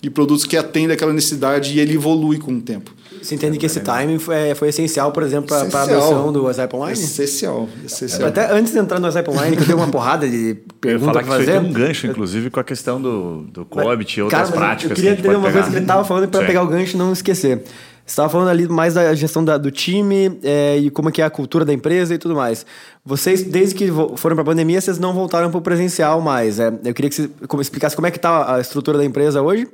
e produtos que atendem aquela necessidade e ele evolui com o tempo. Você entende que esse timing foi, foi essencial, por exemplo, para a adoção do WhatsApp Online? Essencial, essencial. Até antes de entrar no WhatsApp Online, que eu tenho uma porrada de [LAUGHS] perguntas para fazer. Um gancho, inclusive, com a questão do, do Coabit e outras cara, práticas. Eu queria que ter uma coisa que ele estava falando para pegar o gancho e não esquecer. Você estava falando ali mais da gestão da, do time é, e como é que é a cultura da empresa e tudo mais. Vocês, desde que foram para a pandemia, vocês não voltaram para o presencial mais. É, eu queria que você explicasse como é que está a estrutura da empresa hoje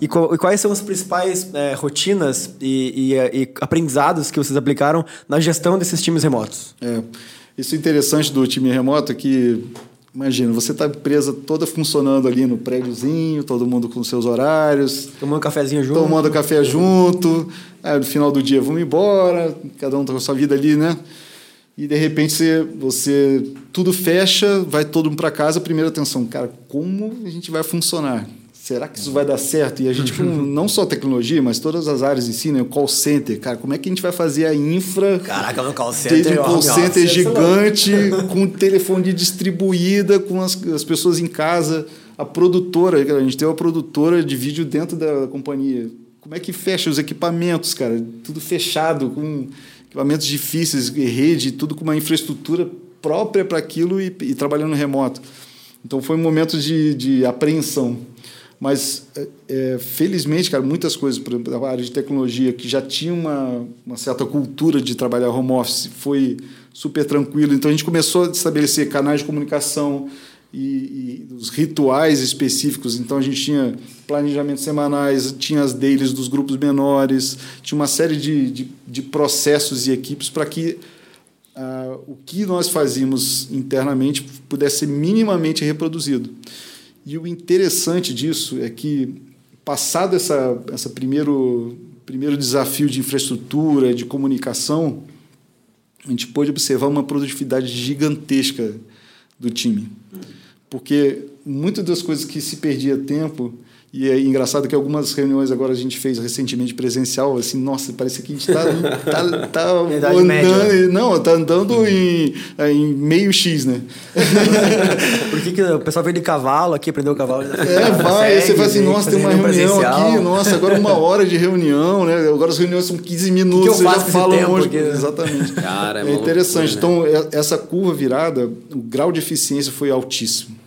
e, e quais são as principais é, rotinas e, e, e, aprendizados que vocês aplicaram na gestão desses times remotos. É, isso é interessante do time remoto é que Imagina, você está presa toda funcionando ali no prédiozinho, todo mundo com seus horários. Tomando cafezinho junto. Tomando café junto. Aí, no final do dia, vamos embora. Cada um tá com a sua vida ali, né? E de repente você, você tudo fecha, vai todo mundo para casa. Primeira atenção, cara, como a gente vai funcionar? será que isso vai dar certo? E a gente, com [LAUGHS] não só tecnologia, mas todas as áreas em si, né? O call center, cara, como é que a gente vai fazer a infra? Caraca, no call center. Desde um call center gigante, [LAUGHS] com telefone distribuída, com as, as pessoas em casa, a produtora, a gente tem uma produtora de vídeo dentro da companhia. Como é que fecha os equipamentos, cara? Tudo fechado, com equipamentos difíceis, rede, tudo com uma infraestrutura própria para aquilo e, e trabalhando remoto. Então foi um momento de, de apreensão. Mas, é, é, felizmente, cara, muitas coisas, por exemplo, da área de tecnologia, que já tinha uma, uma certa cultura de trabalhar home office, foi super tranquilo. Então, a gente começou a estabelecer canais de comunicação e, e os rituais específicos. Então, a gente tinha planejamentos semanais, tinha as dailies dos grupos menores, tinha uma série de, de, de processos e equipes para que uh, o que nós fazíamos internamente pudesse ser minimamente reproduzido. E o interessante disso é que, passado essa, essa primeiro, primeiro desafio de infraestrutura, de comunicação, a gente pôde observar uma produtividade gigantesca do time. Porque muitas das coisas que se perdia tempo e é engraçado que algumas reuniões agora a gente fez recentemente presencial, assim, nossa, parece que a gente está tá, tá [LAUGHS] andando. Média. Não, tá andando em, em meio X, né? [LAUGHS] Por que, que o pessoal veio de cavalo aqui, aprendeu o cavalo? É, vai, você fala assim, nossa, tem uma reunião aqui, nossa, agora uma hora de reunião, né? Agora as reuniões são 15 minutos, que que você já fala um monte. Porque... Exatamente. Cara, é, é interessante. Loucura, né? Então, essa curva virada, o grau de eficiência foi altíssimo.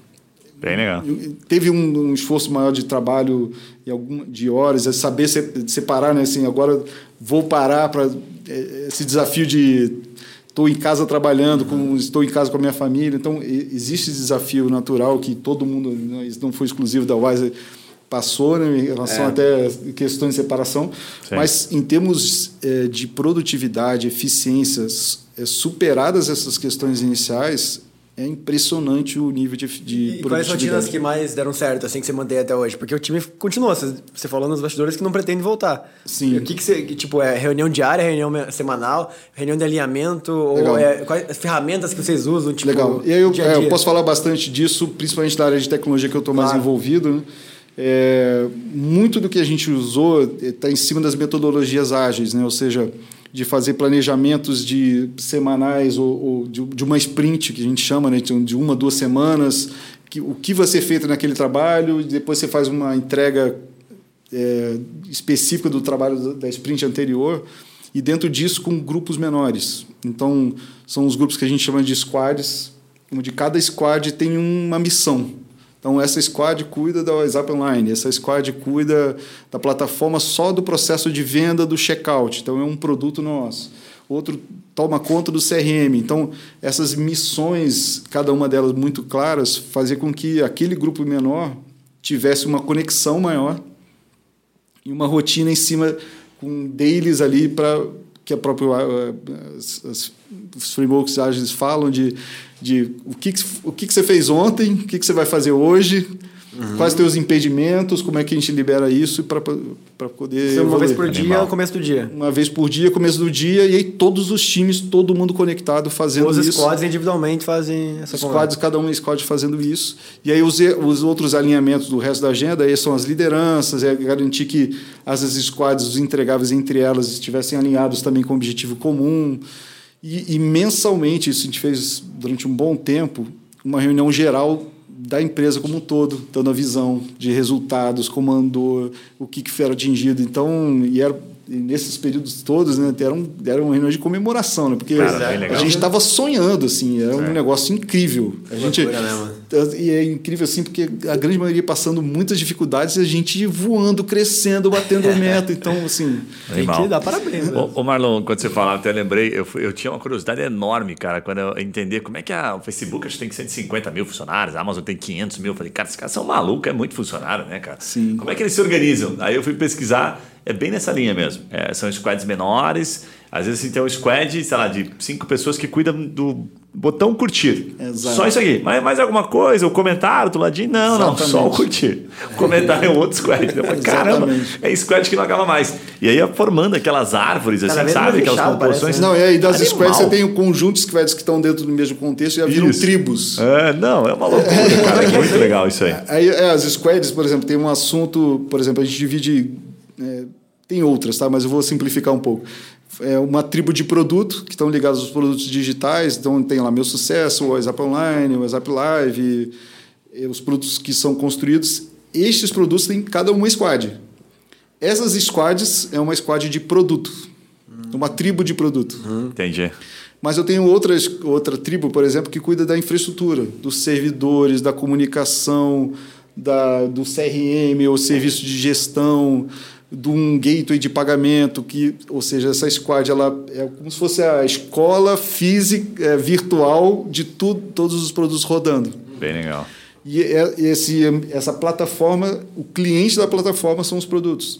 Bem legal. Teve um, um, esforço maior de trabalho e algum, de horas, é saber separar, né? Assim, agora vou parar para é, esse desafio de estou em casa trabalhando, com, estou em casa com a minha família. Então, existe esse desafio natural que todo mundo, né, isso não foi exclusivo da Wiser, passou né, em relação é. até questões de separação. Sim. Mas, em termos é, de produtividade, eficiências, é, superadas essas questões iniciais, é impressionante o nível de, de e quais rotinas que mais deram certo, assim, que você mantém até hoje? Porque o time continua, você falou nos bastidores que não pretende voltar. Sim. O que, que você, tipo, é reunião diária, reunião semanal, reunião de alinhamento, Legal. ou é, quais ferramentas que vocês usam, tipo, Legal. E aí eu, dia -dia? É, eu posso falar bastante disso, principalmente da área de tecnologia que eu estou mais claro. envolvido, né? É, muito do que a gente usou está em cima das metodologias ágeis, né? ou seja, de fazer planejamentos de semanais ou, ou de, de, uma sprint, que a gente chama, né, de uma, duas semanas, que, o que vai ser feito naquele trabalho, e depois você faz uma entrega é, específica do trabalho da sprint anterior, e dentro disso com grupos menores. Então, são os grupos que a gente chama de squads, onde cada squad tem uma missão. Então, essa squad cuida da WhatsApp Online, essa squad cuida da plataforma só do processo de venda do checkout. Então, é um produto nosso. Outro toma conta do CRM. Então, essas missões, cada uma delas muito claras, fazia com que aquele grupo menor tivesse uma conexão maior e uma rotina em cima com dailies ali para que a própria as, os frameworks ágeis falam de de o que, o que, você fez ontem, o que, você vai fazer hoje, uhum. quais os teus impedimentos, como é que a gente libera isso para poder. Uma vez por dia dia, começo do dia. Uma vez por dia, começo do dia, e aí todos os times, todo mundo conectado fazendo os isso. Os squads individualmente fazem essa Os squads, cada um squad fazendo isso. E aí os, os outros alinhamentos do resto da agenda aí são as lideranças, é garantir que as squads, os entregáveis entre elas, estivessem alinhados também com o objetivo comum. E, e, mensalmente, isso a gente fez durante um bom tempo, uma reunião geral da empresa como um todo, dando a visão de resultados, como andou, o que, que foi atingido. Então, e era nesses períodos todos, né, era, um, era uma reunião de comemoração, né? Porque Cara, a gente estava sonhando, assim, era um é. negócio incrível. A gente, e é incrível, assim, porque a grande maioria passando muitas dificuldades e a gente voando, crescendo, batendo [LAUGHS] meta. Então, assim, tem que dar parabéns. Né? Ô, Marlon, quando você falava, até lembrei, eu, eu tinha uma curiosidade enorme, cara, quando eu entender como é que a, o Facebook acho que tem 150 mil funcionários, a Amazon tem 500 mil. Eu falei, cara, esses caras são malucos, é muito funcionário, né, cara? Sim. Como é que eles se organizam? Aí eu fui pesquisar é bem nessa linha mesmo. É, são squads menores. Às vezes assim, tem um squad, sei lá, de cinco pessoas que cuidam do botão curtir. Exato. Só isso aqui. Mas mais alguma coisa? O comentário do ladinho? Não, não, Exatamente. só o curtir. O comentário é um outro squad. Eu falei, Caramba, é squad que não acaba mais. E aí ia formando aquelas árvores, Cada assim, sabe? Aquelas fechado, composições. parece, né? Não, e aí das Animal. squads você tem o conjunto de squads que estão dentro do mesmo contexto e já viram Isso. tribos. É, não, é uma loucura, [LAUGHS] cara. É muito legal isso aí. Aí, é, as squads, por exemplo, tem um assunto, por exemplo, a gente divide. é, tem outras, tá? Mas eu vou simplificar um pouco. É uma tribo de produto que estão ligados aos produtos digitais. Então tem lá meu sucesso, o WhatsApp Online, o WhatsApp Live, os produtos que são construídos. Estes produtos têm cada uma squad. Essas squads é uma squad de produto, uma tribo de produto. Entendi. Mas eu tenho outras, outra tribo, por exemplo, que cuida da infraestrutura, dos servidores, da comunicação, da, do CRM, ou serviço de gestão, de um gateway de pagamento, que, ou seja, essa squad ela é como se fosse a escola física é, virtual de tudo, todos os produtos rodando. Bem legal. E é- esse, essa plataforma, o cliente da plataforma são os produtos.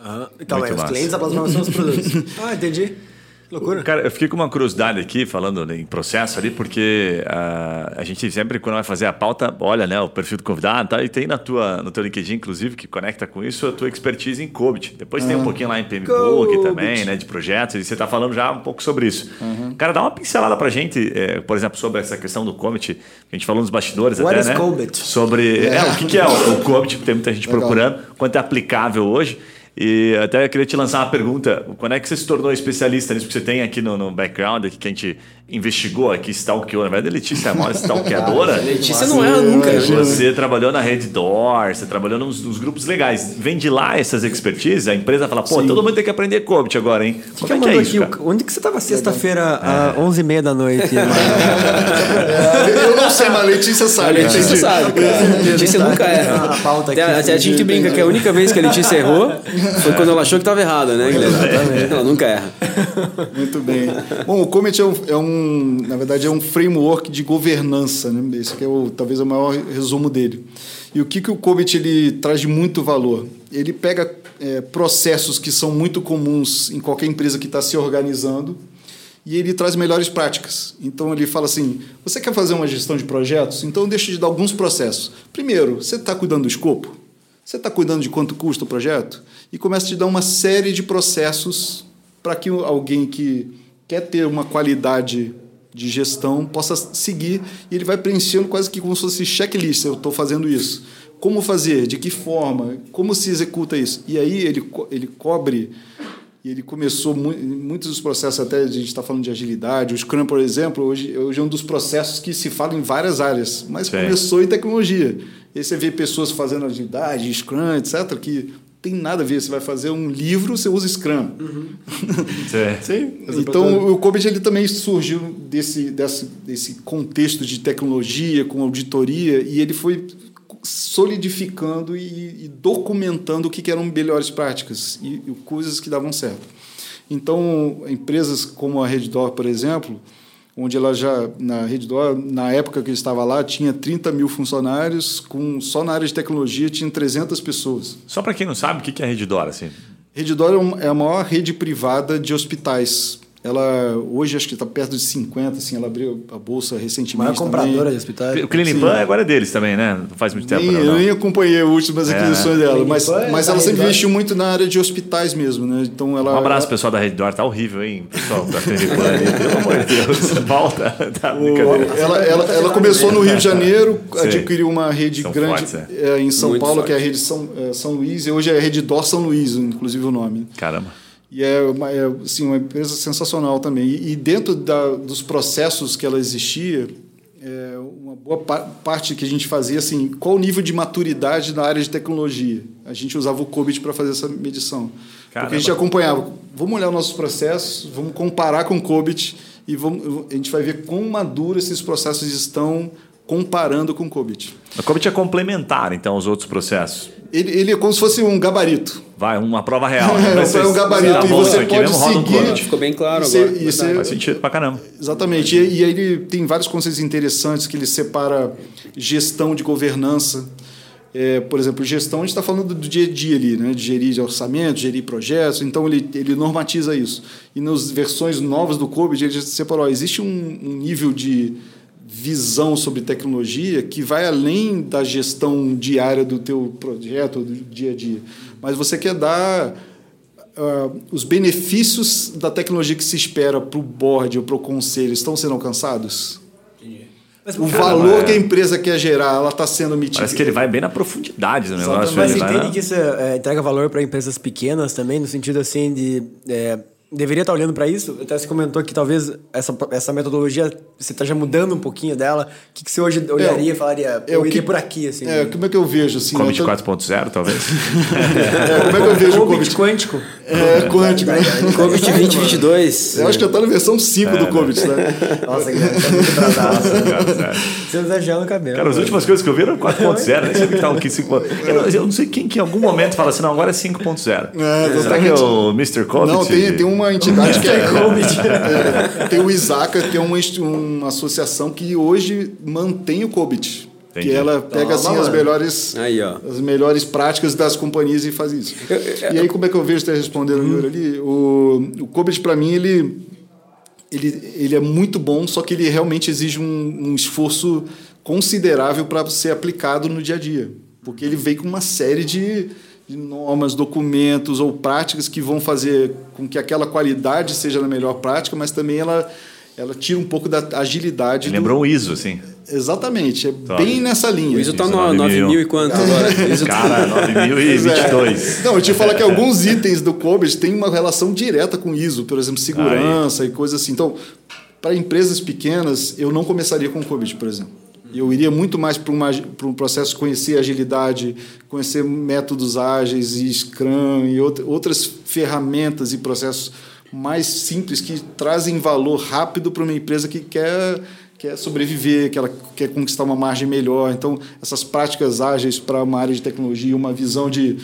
Aham. Então, Muito é, os clientes da plataforma são os produtos. [LAUGHS] ah, entendi. Loucura. Cara, eu fiquei com uma curiosidade aqui, falando em processo ali, porque ah, a gente sempre, quando vai fazer a pauta, olha né, o perfil do convidado tá, e tem na tua, no teu LinkedIn, inclusive, que conecta com isso, a tua expertise em COVID. Depois tem um pouquinho lá em PMBOK também, né, de projetos, e você está falando já um pouco sobre isso. Cara, dá uma pincelada pra gente, eh, por exemplo, sobre essa questão do COVID, que a gente falou nos bastidores What até, is né? COVID? Sobre é, o que, que é o, o COVID, tem muita gente Legal. procurando, quanto é aplicável hoje. E até eu queria te lançar uma pergunta. Quando é que você se tornou especialista nisso? Porque você tem aqui no, no background aqui que a gente investigou aqui, stalkeou. Na verdade, a Letícia é a maior stalkeadora. [LAUGHS] Letícia não erra nunca. né? Você trabalhou na Redditor, você trabalhou nos, nos grupos legais. Vem de lá essas expertises, a empresa fala, pô, todo mundo tem que aprender COVID agora, hein? Que Como é eu que é isso, cara? onde que você estava sexta-feira, às 11h30 da noite? [LAUGHS] eu não sei, mas a Letícia A sabe. Letícia [LAUGHS] sabe, cara. A Letícia nunca erra. A pauta aqui. Até, até a gente brinca que a única vez que a Letícia errou foi quando ela achou que estava errada, né, Guilherme? Ela nunca erra. Muito bem. Bom, o Comet é um, é um- na verdade, é um framework de governança, né? Esse que é o, talvez o maior resumo dele. E o que, que o Comet ele traz de muito valor? Ele pega é, processos que são muito comuns em qualquer empresa que está se organizando e ele traz melhores práticas. Então ele fala assim: você quer fazer uma gestão de projetos? Então deixa te dar alguns processos. Primeiro, você está cuidando do escopo? Você está cuidando de quanto custa o projeto? E começa a te dar uma série de processos para que alguém que quer ter uma qualidade de gestão possa seguir e ele vai preenchendo quase que como se fosse checklist. Eu estou fazendo isso. Como fazer? De que forma? Como se executa isso? E aí ele, ele cobre e ele começou mu muitos dos processos, até a gente está falando de agilidade. O Scrum, por exemplo, hoje, hoje é um dos processos que se fala em várias áreas, mas Sim. começou em tecnologia. E aí você vê pessoas fazendo agilidade, Scrum, etc., que tem nada a ver. Você vai fazer um livro, você usa Scrum. [LAUGHS] Sim. Então, o COVID ele também surgiu desse, desse, desse contexto de tecnologia, com auditoria, e ele foi solidificando e, e documentando o que, que eram melhores práticas e, e coisas que davam certo. Então, empresas como a Redditor, por exemplo, onde ela já, na Redditor, na época que eu estava lá, tinha 30 mil funcionários, com, só na área de tecnologia tinha 300 pessoas. Só para quem não sabe, o que é Redditor, assim? Redditor é um- é a maior rede privada de hospitais. Ela hoje acho que está perto de 50, assim, ela abriu a bolsa recentemente. Maior compradora também. de hospitais. O Clinipan agora é deles também, né? Não faz muito tempo, Nem, não. eu não. nem acompanhei as últimas É. aquisições dela, mas, Clinipan mas ela sempre investiu muito na área de hospitais mesmo, né? Então ela Um abraço, pessoal da Redditor. Tá horrível, hein, pessoal da Clinipan. [LAUGHS] Pelo amor de Deus, volta. Tá brincadeira. Ela, ela, ela começou no Rio de Janeiro, [LAUGHS] adquiriu uma rede São grande fortes, é. é, em São Muito Paulo, que é a forte. rede São, é, São Luís, e hoje é a Rede Dor São Luís, inclusive o nome. Caramba. E é uma, é, assim, uma empresa sensacional também. E, e dentro da, dos processos que ela existia, é, uma boa pa- parte que a gente fazia, assim, qual o nível de maturidade na área de tecnologia? A gente usava o COBIT para fazer essa medição. Caramba. Porque a gente acompanhava, vamos olhar nossos processos, vamos comparar com o COBIT e vamos, a gente vai ver quão maduro esses processos estão comparando com o COBIT. O COVID é complementar, então, aos outros processos. Ele, ele é como se fosse um gabarito. Vai, uma prova real. [LAUGHS] É, ser- é um gabarito. Tá E bom, você isso aqui pode mesmo um seguir- COVID. Ficou bem claro você- agora. você- Verdade. Faz sentido pra caramba. Exatamente. E, e aí ele tem vários conceitos interessantes que ele separa gestão de governança. É, por exemplo, gestão, a gente está falando do dia a dia ali, né? de gerir orçamento, gerir projetos, então ele, ele normatiza isso. E nas versões novas do COBIT, ele separou, existe um, um nível de visão sobre tecnologia que vai além da gestão diária do teu projeto, do dia a dia. Mas você quer dar uh, os benefícios da tecnologia que se espera para o board ou para o conselho estão sendo alcançados? Mas, o cara, valor é... que a empresa quer gerar, ela está sendo mitigada. Parece que ele vai bem na profundidade do negócio. Mas você entende na... que isso é, entrega valor para empresas pequenas também, no sentido assim de... É, deveria estar olhando para isso. Até você comentou que talvez essa, essa metodologia você está já mudando um pouquinho dela. O que, que você hoje olharia e falaria? Eu iria por aqui, assim. É, como é que eu vejo assim? Commit tô... 4.0, talvez. é, como é que eu vejo o Commit quântico? É, quântico. Né? Commit 2022. Eu acho que eu tô na versão 5 é, do Commit, né? Nossa, que tá muito atrasado. Você não tá gelando o cabelo. Cara, as últimas coisas que eu vi eram 4.0. Nem sei o que tá aqui 5.0. Eu não sei quem que em algum momento fala assim, não, agora é 5.0. É, Será que é o Mr. Commit? Não, tem, tem um uma entidade que é, é, tem o ISACA, que é uma, uma associação que hoje mantém o COBIT. Entendi. Que ela pega assim as melhores, aí, as melhores práticas das companhias e faz isso. E aí, como é que eu vejo você respondendo uhum. ali? O, o COBIT, para mim, ele, ele, ele é muito bom, só que ele realmente exige um, um esforço considerável para ser aplicado no dia a dia. Porque ele vem com uma série de, de normas, documentos ou práticas que vão fazer com que aquela qualidade seja na melhor prática, mas também ela, ela tira um pouco da agilidade. Lembrou do... o ISO, assim. Exatamente, é bem nessa linha. O ISO está no 9000 e quanto agora? [LAUGHS] ISO Cara, 9022. É. Não, eu te falar que alguns itens do COBIT têm uma relação direta com ISO, por exemplo, segurança Aí. e coisas assim. Então, para empresas pequenas, eu não começaria com o COBIT, por exemplo. Eu iria muito mais para, uma, para um processo conhecer agilidade, conhecer métodos ágeis e Scrum e outras ferramentas e processos mais simples que trazem valor rápido para uma empresa que quer, quer sobreviver, que ela quer conquistar uma margem melhor. Então, essas práticas ágeis para uma área de tecnologia, uma visão de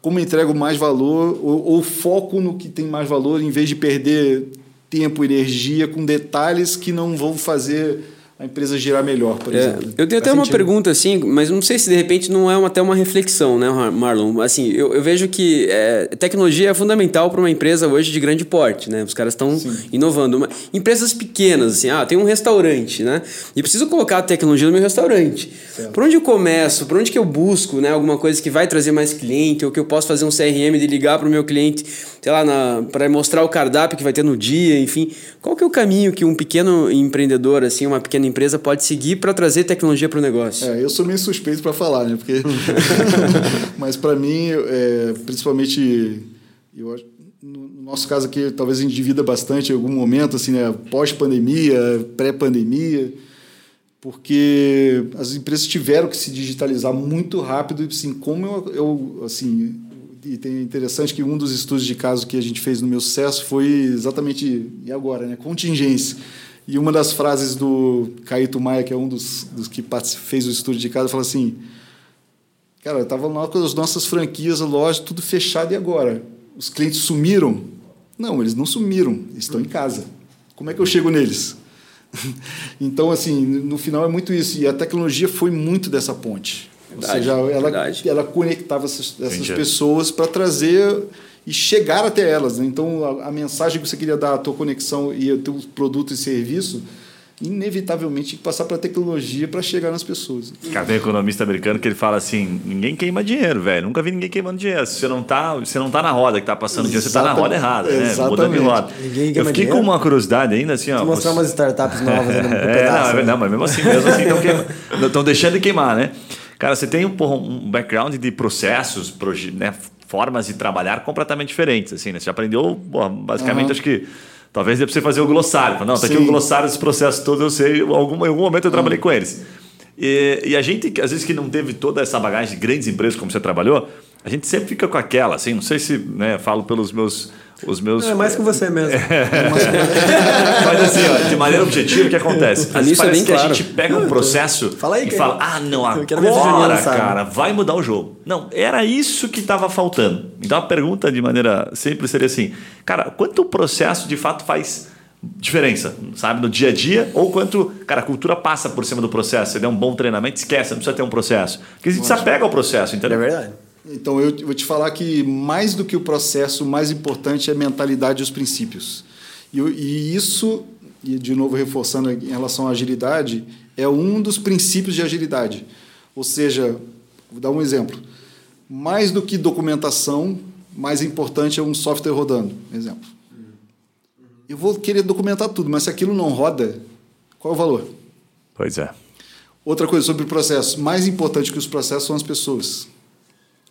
como entrego mais valor ou, ou foco no que tem mais valor em vez de perder tempo, energia com detalhes que não vão fazer a empresa girar melhor, por é, exemplo. Eu tenho até uma pergunta assim, mas não sei se de repente não é uma, até uma reflexão, né, Marlon? Assim, eu, eu vejo que é, tecnologia é fundamental para uma empresa hoje de grande porte, né? Os caras estão inovando. Uma, empresas pequenas, assim, ah, tem um restaurante, né? E preciso colocar a tecnologia no meu restaurante. Certo. Por onde eu começo? Por onde que eu busco, né? Alguma coisa que vai trazer mais cliente ou que eu posso fazer um CRM de ligar para o meu cliente, sei lá, para mostrar o cardápio que vai ter no dia, enfim. Qual que é o caminho que um pequeno empreendedor, assim, uma pequena empresa pode seguir para trazer tecnologia para o negócio? É, eu sou meio suspeito para falar, né? Porque... [LAUGHS] Mas para mim, é, principalmente, eu acho, no nosso caso aqui, talvez a gente divida bastante em algum momento, assim, né? pós-pandemia, pré-pandemia, porque as empresas tiveram que se digitalizar muito rápido, e assim, como eu, eu assim, e tem interessante que um dos estudos de caso que a gente fez no meu sucesso foi exatamente e agora, né, contingência. E uma das frases do Caíto Maia, que é um dos, dos que fez o estudo de caso, fala assim: Cara, estava lá com as nossas franquias, a loja, tudo fechado e agora? Os clientes sumiram? Não, eles não sumiram, eles estão em casa. Como é que eu chego neles? [LAUGHS] então, assim, no final é muito isso. E a tecnologia foi muito dessa ponte. Verdade, Ou seja, ela, ela conectava essas, essas pessoas para trazer e chegar até elas. Né? Então, a, a, mensagem que você queria dar, a tua conexão e o teu produto e serviço, inevitavelmente tem que passar para a tecnologia para chegar nas pessoas. Cara, tem um economista americano que ele fala assim: ninguém queima dinheiro, velho. Nunca vi ninguém queimando dinheiro. Se você não tá, você não tá na roda que tá passando dinheiro, você tá na roda errada, né? Muda de roda. Ninguém Eu fiquei dinheiro. com uma curiosidade ainda, assim, ó. mostrar umas startups novas [LAUGHS] é, pedaço, não, é, não, mas mesmo assim, mesmo assim estão [LAUGHS] deixando de queimar, né? Cara, você tem porra, um background de processos, né, formas de trabalhar completamente diferentes. Assim, né? Você já aprendeu, porra, basicamente, uhum. acho que talvez dê para você fazer o glossário. Não, tá aqui o glossário desse processo todo, eu sei, em algum, em algum momento eu trabalhei uhum. com eles. E, e, a gente, às vezes, que não teve toda essa bagagem de grandes empresas como você trabalhou, a gente sempre fica com aquela, assim, não sei se né, falo pelos meus os meus. Não, é mais que você mesmo. É. [LAUGHS] Mas assim, ó, de maneira objetiva, o que acontece? Às vezes parece que claro. a gente pega um processo fala aí, e fala: ah, não, agora, cara, vai mudar o jogo. Não, era isso que estava faltando. Então a pergunta, de maneira simples, seria assim: cara, quanto o processo de fato faz diferença, sabe, no dia a dia, ou quanto, cara, a cultura passa por cima do processo. Você der um bom treinamento, esquece, não precisa ter um processo. Porque a gente se apega ao processo, entendeu? É verdade. Então, eu vou te falar que mais do que o processo, o mais importante é a mentalidade e os princípios. E, e isso, e de novo reforçando em relação à agilidade, é um dos princípios de agilidade. Ou seja, vou dar um exemplo. Mais do que documentação, mais importante é um software rodando. Exemplo eu vou querer documentar tudo, mas se aquilo não roda, qual é o valor? Pois é. Outra coisa sobre o processo, mais importante que os processos são as pessoas.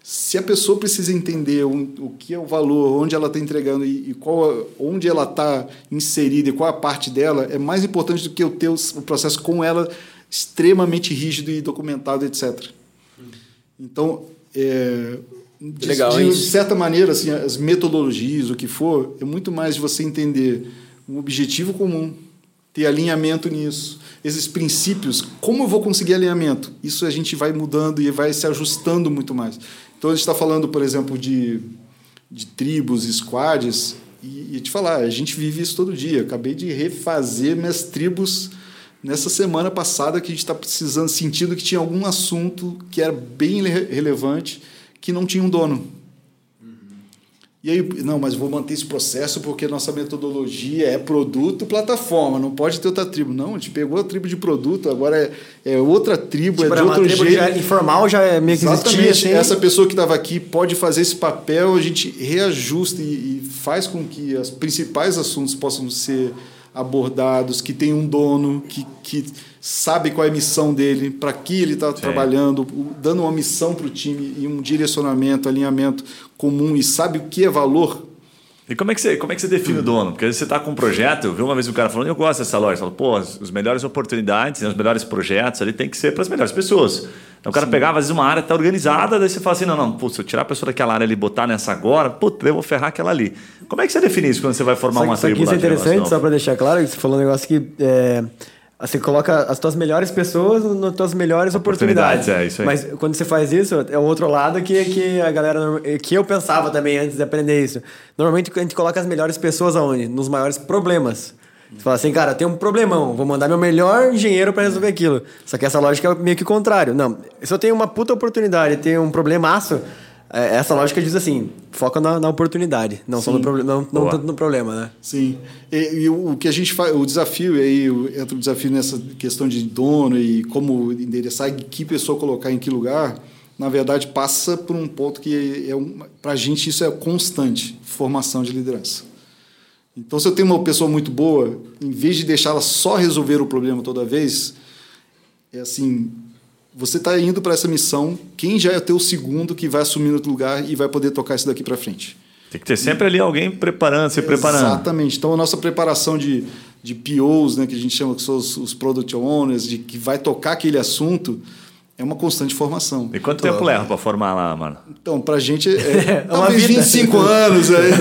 Se a pessoa precisa entender o, que é o valor, onde ela está entregando e, qual, onde ela está inserida e qual a parte dela, é mais importante do que eu ter o processo com ela extremamente rígido e documentado, etc. Então, é, de, Legal, de, de certa maneira, assim, as metodologias, o que for, é muito mais de você entender um objetivo comum, ter alinhamento nisso, esses princípios, como eu vou conseguir alinhamento? Isso a gente vai mudando e vai se ajustando muito mais. Então a gente está falando, por exemplo, de, de tribos, squads, e, e te falar, a gente vive isso todo dia. Acabei de refazer minhas tribos nessa semana passada que a gente está precisando, sentindo que tinha algum assunto que era bem relevante que não tinha um dono. E aí, não, mas vou manter esse processo porque nossa metodologia é produto plataforma, não pode ter outra tribo. Não, a gente pegou a tribo de produto, agora é, é outra tribo, tipo, é de outro tribo jeito. Já informal já é meio que Exatamente. Existia, assim. Essa pessoa que estava aqui pode fazer esse papel, a gente reajusta e, e faz com que os principais assuntos possam ser abordados, que tem um dono, que, que sabe qual é a missão dele, para que ele está trabalhando, dando uma missão para o time e um direcionamento, alinhamento comum e sabe o que é valor. E como é que você, como é que você define o dono? Porque às vezes você está com um projeto, eu vi uma vez um cara falando, eu gosto dessa loja. Falou, pô, as melhores oportunidades, os melhores projetos ali tem que ser para as melhores pessoas. Então o cara Sim. pegava, às vezes, uma área está organizada, daí você fala assim: não, não, pô, se eu tirar a pessoa daquela área e botar nessa agora, puta, eu vou ferrar aquela ali. Como é que você define isso quando você vai formar uma tribo? Isso é interessante, só para deixar claro, você falou um negócio que. É você coloca as tuas melhores pessoas nas tuas melhores oportunidades. oportunidades. É, isso aí. Mas quando você faz isso, é o outro lado que, que a galera. que eu pensava também antes de aprender isso. Normalmente a gente coloca as melhores pessoas aonde? Nos maiores problemas. Você fala assim, cara, tem um problemão, vou mandar meu melhor engenheiro para resolver aquilo. Só que essa lógica é meio que contrário. Não, se eu tenho uma puta oportunidade, tenho um problemaço, é, essa lógica diz assim: foca na, na oportunidade, não só no problema, não, não tanto no problema, né? Sim. E, e, o que a gente faz, o desafio aí entra o desafio nessa questão de dono e como endereçar que pessoa colocar em que lugar. Na verdade, passa por um ponto que é um, para a gente isso é constante, formação de liderança. Então, se eu tenho uma pessoa muito boa, em vez de deixá-la só resolver o problema toda vez, é assim, você está indo para essa missão, quem já é teu segundo que vai assumir outro lugar e vai poder tocar isso daqui para frente? Tem que ter sempre ali alguém preparando, se preparando. Exatamente. Então, a nossa preparação de, de POs, né, que a gente chama que são os, os Product Owners, de que vai tocar aquele assunto, é uma constante formação. E quanto tempo leva para formar lá, mano? Então, para a gente é, [LAUGHS] é talvez 25 anos. Aí. [LAUGHS]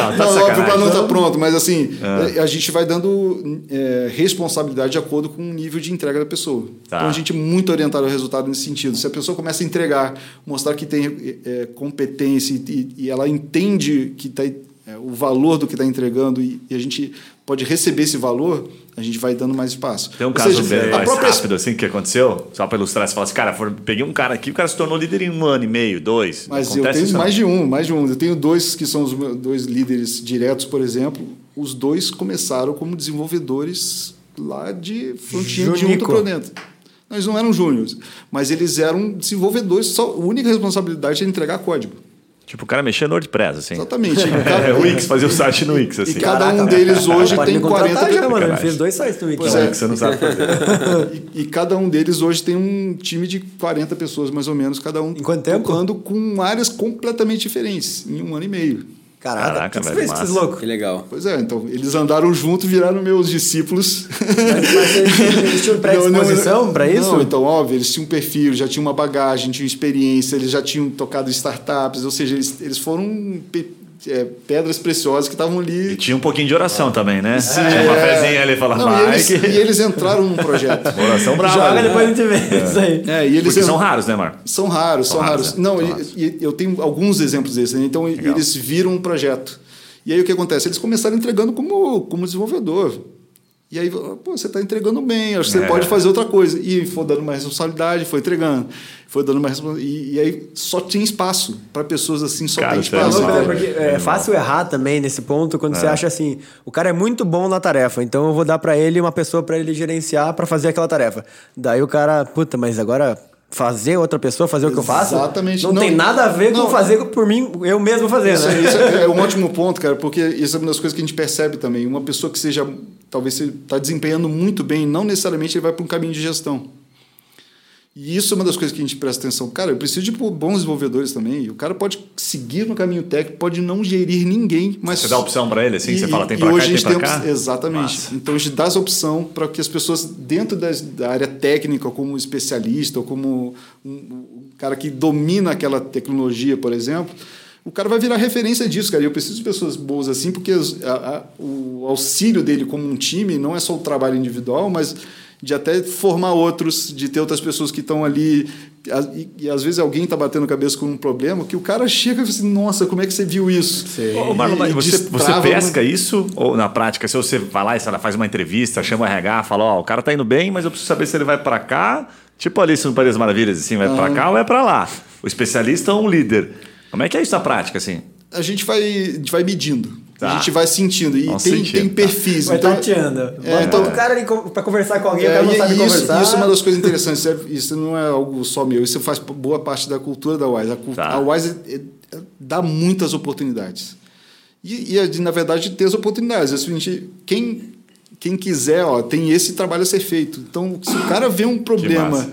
Não, tá não óbvio, para não estar tá pronto, mas assim, é. a gente vai dando é, responsabilidade de acordo com o nível de entrega da pessoa. Tá. Então, a gente é muito orientado ao resultado nesse sentido. Se a pessoa começa a entregar, mostrar que tem é, competência e, e, ela entende que está é, o valor do que está entregando e, e, a gente pode receber esse valor, a gente vai dando mais espaço. Tem um Ou caso seja, bem mais própria... rápido assim que aconteceu? Só para ilustrar, você fala assim, cara, peguei um cara aqui, o cara se tornou líder em um ano e meio, dois. Mas Acontece eu tenho mais de um, mais de um. Eu tenho dois que são os dois líderes diretos, por exemplo. Os dois começaram como desenvolvedores lá de frontinha de junto para dentro. Eles não eram júniores, mas eles eram desenvolvedores, só, a única responsabilidade era entregar código. Tipo, o cara mexia no WordPress, assim. Exatamente. Cada... [LAUGHS] É, o Wix, fazia o site no Wix, assim. E cada um deles hoje tem 40... Já, mano, ele fez dois sites no Wix. Pois é. que você não sabe fazer. [LAUGHS] e, e, cada um deles hoje tem um time de 40 pessoas, mais ou menos, cada um... Em quanto tempo? Tocando com áreas completamente diferentes, em um ano e meio. Caraca, Caraca que velho, fez, louco. Que legal. Pois é, então eles andaram junto, viraram meus discípulos. Mas, mas eles tinham [LAUGHS] predisposição para isso? Não, então, óbvio, eles tinham um perfil, já tinham uma bagagem, tinham experiência, eles já tinham tocado startups, ou seja, eles, eles foram é, pedras preciosas que estavam ali. E tinha um pouquinho de oração ah. também, né? Sim. Tinha uma fezinha ali falando, Não, e, eles, e eles entraram num projeto. [LAUGHS] oração brava. Joga, né? depois a gente vê é. isso aí. É, e eles Porque são raros, né, Marco? São raros, são, são raros. raros. Não, são e, raros. E, eu tenho alguns exemplos desses. Né? Então, Legal. eles viram um projeto. E aí o que acontece? Eles começaram entregando como, como desenvolvedor. E aí, pô, você está entregando bem, acho que você É. pode fazer outra coisa. E foi dando uma responsabilidade, foi entregando. Foi dando uma responsabilidade. E, aí só tinha espaço para pessoas assim, só Cara, tem é espaço. É, porque é fácil errar também nesse ponto quando você acha assim, o cara é muito bom na tarefa, então eu vou dar pra ele uma pessoa pra ele gerenciar pra fazer aquela tarefa. Daí o cara, puta, mas agora fazer outra pessoa fazer o que eu faço? Exatamente. Não, Não, tem nada a ver não. com fazer por mim, eu mesmo fazer, Isso, né? isso é, é um [LAUGHS] ótimo ponto, cara, porque isso é uma das coisas que a gente percebe também. Uma pessoa que seja, talvez você está desempenhando muito bem, não necessariamente ele vai para um caminho de gestão. E isso é uma das coisas que a gente presta atenção. Cara, eu preciso de bons desenvolvedores também. O cara pode seguir no caminho técnico, pode não gerir ninguém, mas Você dá opção para ele, assim, e, você fala, tem e pra cá e tem tem cá? Exatamente. Massa. Então a gente dá essa opção para que as pessoas, dentro das- da área técnica, como especialista, ou como um, um cara que domina aquela tecnologia, por exemplo, o cara vai virar referência disso, cara. E eu preciso de pessoas boas assim, porque a- a- o auxílio dele como um time não é só o trabalho individual, mas de até formar outros, de ter outras pessoas que estão ali. E, e às vezes alguém está batendo a cabeça com um problema que o cara chega e fala assim: Nossa, como é que você viu isso? Ô, Marlon, mas você, você pesca isso? Ou na prática, se você vai lá e faz uma entrevista, chama o RH, fala, ó, o cara tá indo bem, mas eu preciso saber se ele vai para cá, tipo Alice no País das Maravilhas, assim, vai para cá ou é para lá? O especialista ou um líder? Como é que é isso na prática, assim? a gente vai, a gente vai medindo. Tá. A gente vai sentindo. E tem, sentindo, tem tá. perfis. Vai então, tateando. É, então- o cara pra conversar com alguém, o é, cara não sabe isso, conversar. isso é uma das coisas interessantes. Isso é- Isso não é algo só meu. Isso faz boa parte da cultura da Wise. A, Tá. a Wise é- é- dá muitas oportunidades. E, e é na verdade, ter as oportunidades. Assim, a gente, quem, quem quiser, ó, tem esse trabalho a ser feito. Então, se o cara vê um problema, massa.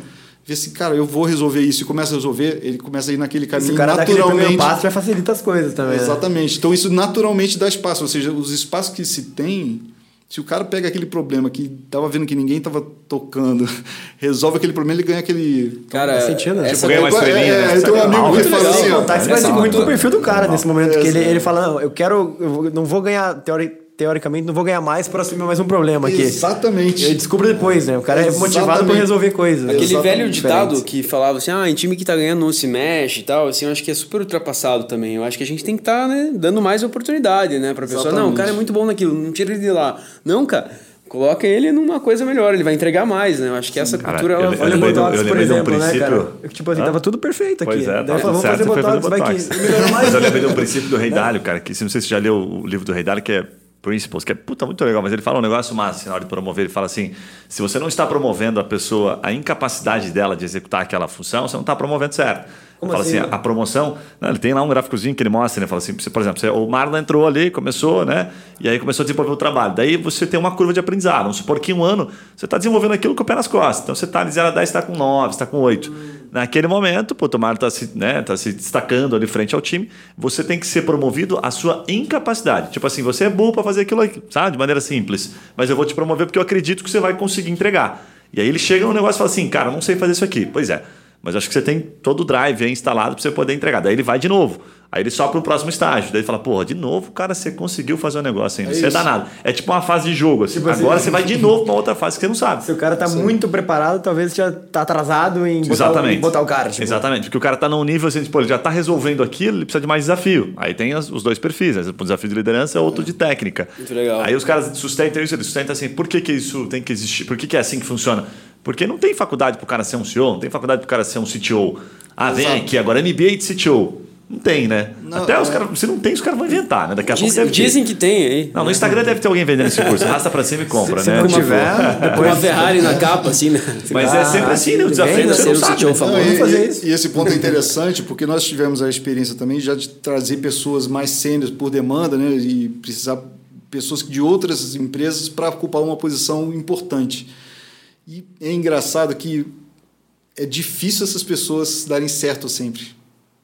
Vê assim, cara, eu vou resolver isso e começa a resolver, ele começa a ir naquele Se caminho o cara dá naturalmente. passo, já facilita as coisas também. né? Exatamente. Então isso naturalmente dá espaço, ou seja, os espaços que se tem, se o cara pega aquele problema que estava vendo que ninguém estava tocando, [LAUGHS] resolve aquele problema, ele ganha aquele Cara, Tá sentindo? essa Tipo, ganha uma é, estrelinha, é, né? eu tenho um é amigo que muito fala assim, ó, Tá, isso É, vai ser muito do perfil do cara nesse momento, que ele, ele fala, não, eu quero, eu não vou ganhar, teori- teoricamente, não vou ganhar mais por assumir mais um problema aqui. Exatamente. Eu descubro depois, né? O cara é motivado por Exatamente. resolver coisas. Aquele Exatamente velho ditado diferentes. que falava assim, ah, em time que tá ganhando não se mexe e tal, assim, eu acho que é super ultrapassado também. Eu acho que a gente tem que estar, né, dando mais oportunidade, né, pra pessoa. Não, o Exatamente. cara é muito bom naquilo, não tira ele de lá. Não, cara, coloca ele numa coisa melhor, ele vai entregar mais, né? Eu acho que essa Cara, cultura, ela eu Olha o Botox, por de um exemplo, né, cara? princípio- Eu, Tipo assim, Hã? tava tudo perfeito aqui. Pois é, Daí tá eu tudo certo, fazer você foi fazer Botox, vai Botox. que melhorou mais. [LAUGHS] Mas eu lembrei de um princípio do Rei Dalio, cara, que não sei se você já leu o livro do Rei Dalio, que é Principles, que é puta, muito legal, mas ele fala um negócio massa assim, na hora de promover. Ele fala assim: se você não está promovendo a pessoa, a incapacidade dela de executar aquela função, você não está promovendo certo. Como fala assim, assim, né? a promoção, né, ele tem lá um gráficozinho que ele mostra, ele fala assim, você, por exemplo, você- o Marlon entrou ali, começou, né? E aí começou a desenvolver o trabalho. Daí você tem uma curva de aprendizado. Vamos supor que um ano você está desenvolvendo aquilo com o pé nas costas. Então você está de 0 a 10, está com 9, está com 8. Naquele momento, pô, o Marlon está se, né, tá se destacando ali frente ao time, você tem que ser promovido a sua incapacidade. Tipo assim, você é burro para fazer aquilo aqui, sabe? De maneira simples. Mas eu vou te promover porque eu acredito que você vai conseguir entregar. E aí ele chega no negócio e fala assim, cara, eu não sei fazer isso aqui. Pois é. Mas acho que você tem todo o drive aí instalado para você poder entregar. Daí ele vai de novo. Aí ele sobe para o próximo estágio. Daí ele fala, porra, de novo, cara, você conseguiu fazer um negócio ainda. É você é isso. danado. É tipo uma fase de jogo. Assim. Tipo assim, Agora você vai de novo para outra fase que você não sabe. Se o cara tá muito preparado, talvez já tá atrasado em botar, o, Exatamente. em botar o cara. Tipo. Exatamente, porque o cara tá num nível assim, tipo, ele já tá resolvendo aquilo, ele precisa de mais desafio. Aí tem as- os dois perfis, né? um desafio de liderança e outro de técnica. Muito legal. Aí os caras sustentam isso, eles sustentam assim, por que, que isso tem que existir? Por que, que é assim que funciona? Porque não tem faculdade pro cara ser um CEO, não tem faculdade pro cara ser um CTO. Ah, vem Exato. aqui, agora MBA de CTO. Não tem, né? Não, Até os é. caras, se não tem, os caras vão inventar, né? Daqui a pouco Dizem, ter. dizem que tem aí. Não, no Instagram deve ter alguém vendendo esse curso. Arrasta pra cima e compra, Se né? não Tipo, tiver, Com uma Ferrari na capa, assim, né? Mas é [LAUGHS] sempre assim, né? O desafio você ser não um sabe. CTO né? famoso. Não, Vamos e, fazer e- isso. e esse ponto é interessante porque nós tivemos a experiência também já de trazer pessoas mais sêniores por demanda, né? E precisar pessoas de outras empresas para ocupar uma posição importante. E é engraçado que é difícil essas pessoas darem certo sempre.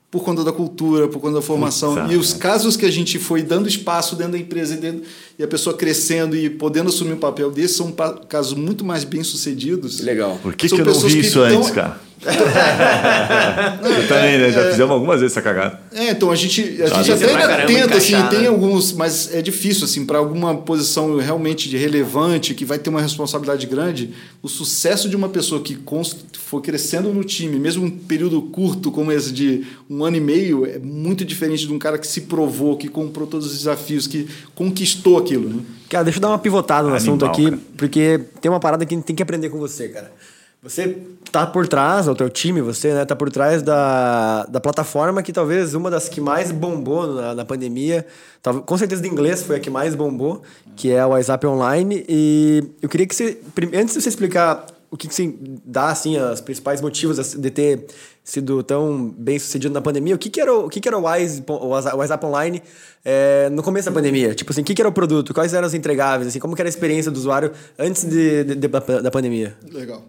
Por conta da cultura, por conta da formação. Putz, e os casos que a gente foi dando espaço dentro da empresa e, dentro- e a pessoa crescendo e podendo assumir um papel desse são casos muito mais bem sucedidos. Legal. Por que, que eu não vi isso tão- antes, cara? [LAUGHS] Eu também, né? Já fizemos algumas vezes essa cagada. É, então a gente, a Sabe? gente Você até tenta, assim, encaixar, tem né? alguns, mas é difícil, assim, para alguma posição realmente de relevante, que vai ter uma responsabilidade grande, o sucesso de uma pessoa que const- for crescendo no time, mesmo um período curto como esse de um ano e meio, é muito diferente de um cara que se provou, que comprou todos os desafios, que conquistou aquilo, né? Cara, deixa eu dar uma pivotada no Animal, assunto aqui, cara. porque tem uma parada que a gente tem que aprender com você, cara. Você tá por trás, o teu time, você, né, tá por trás da, da plataforma que talvez uma das que mais bombou na, na pandemia, talvez, com certeza de inglês foi a que mais bombou, que é o WhatsApp Online. E eu queria que você, antes de você explicar o que, que você dá, assim, os principais motivos de ter sido tão bem sucedido na pandemia, o que, que era o, que, que era o Wise, o WhatsApp Online é, no começo da pandemia? Tipo assim, o que, que era o produto? Quais eram os entregáveis? Assim, como era a experiência do usuário antes de, de- de- da, pandemia? Legal.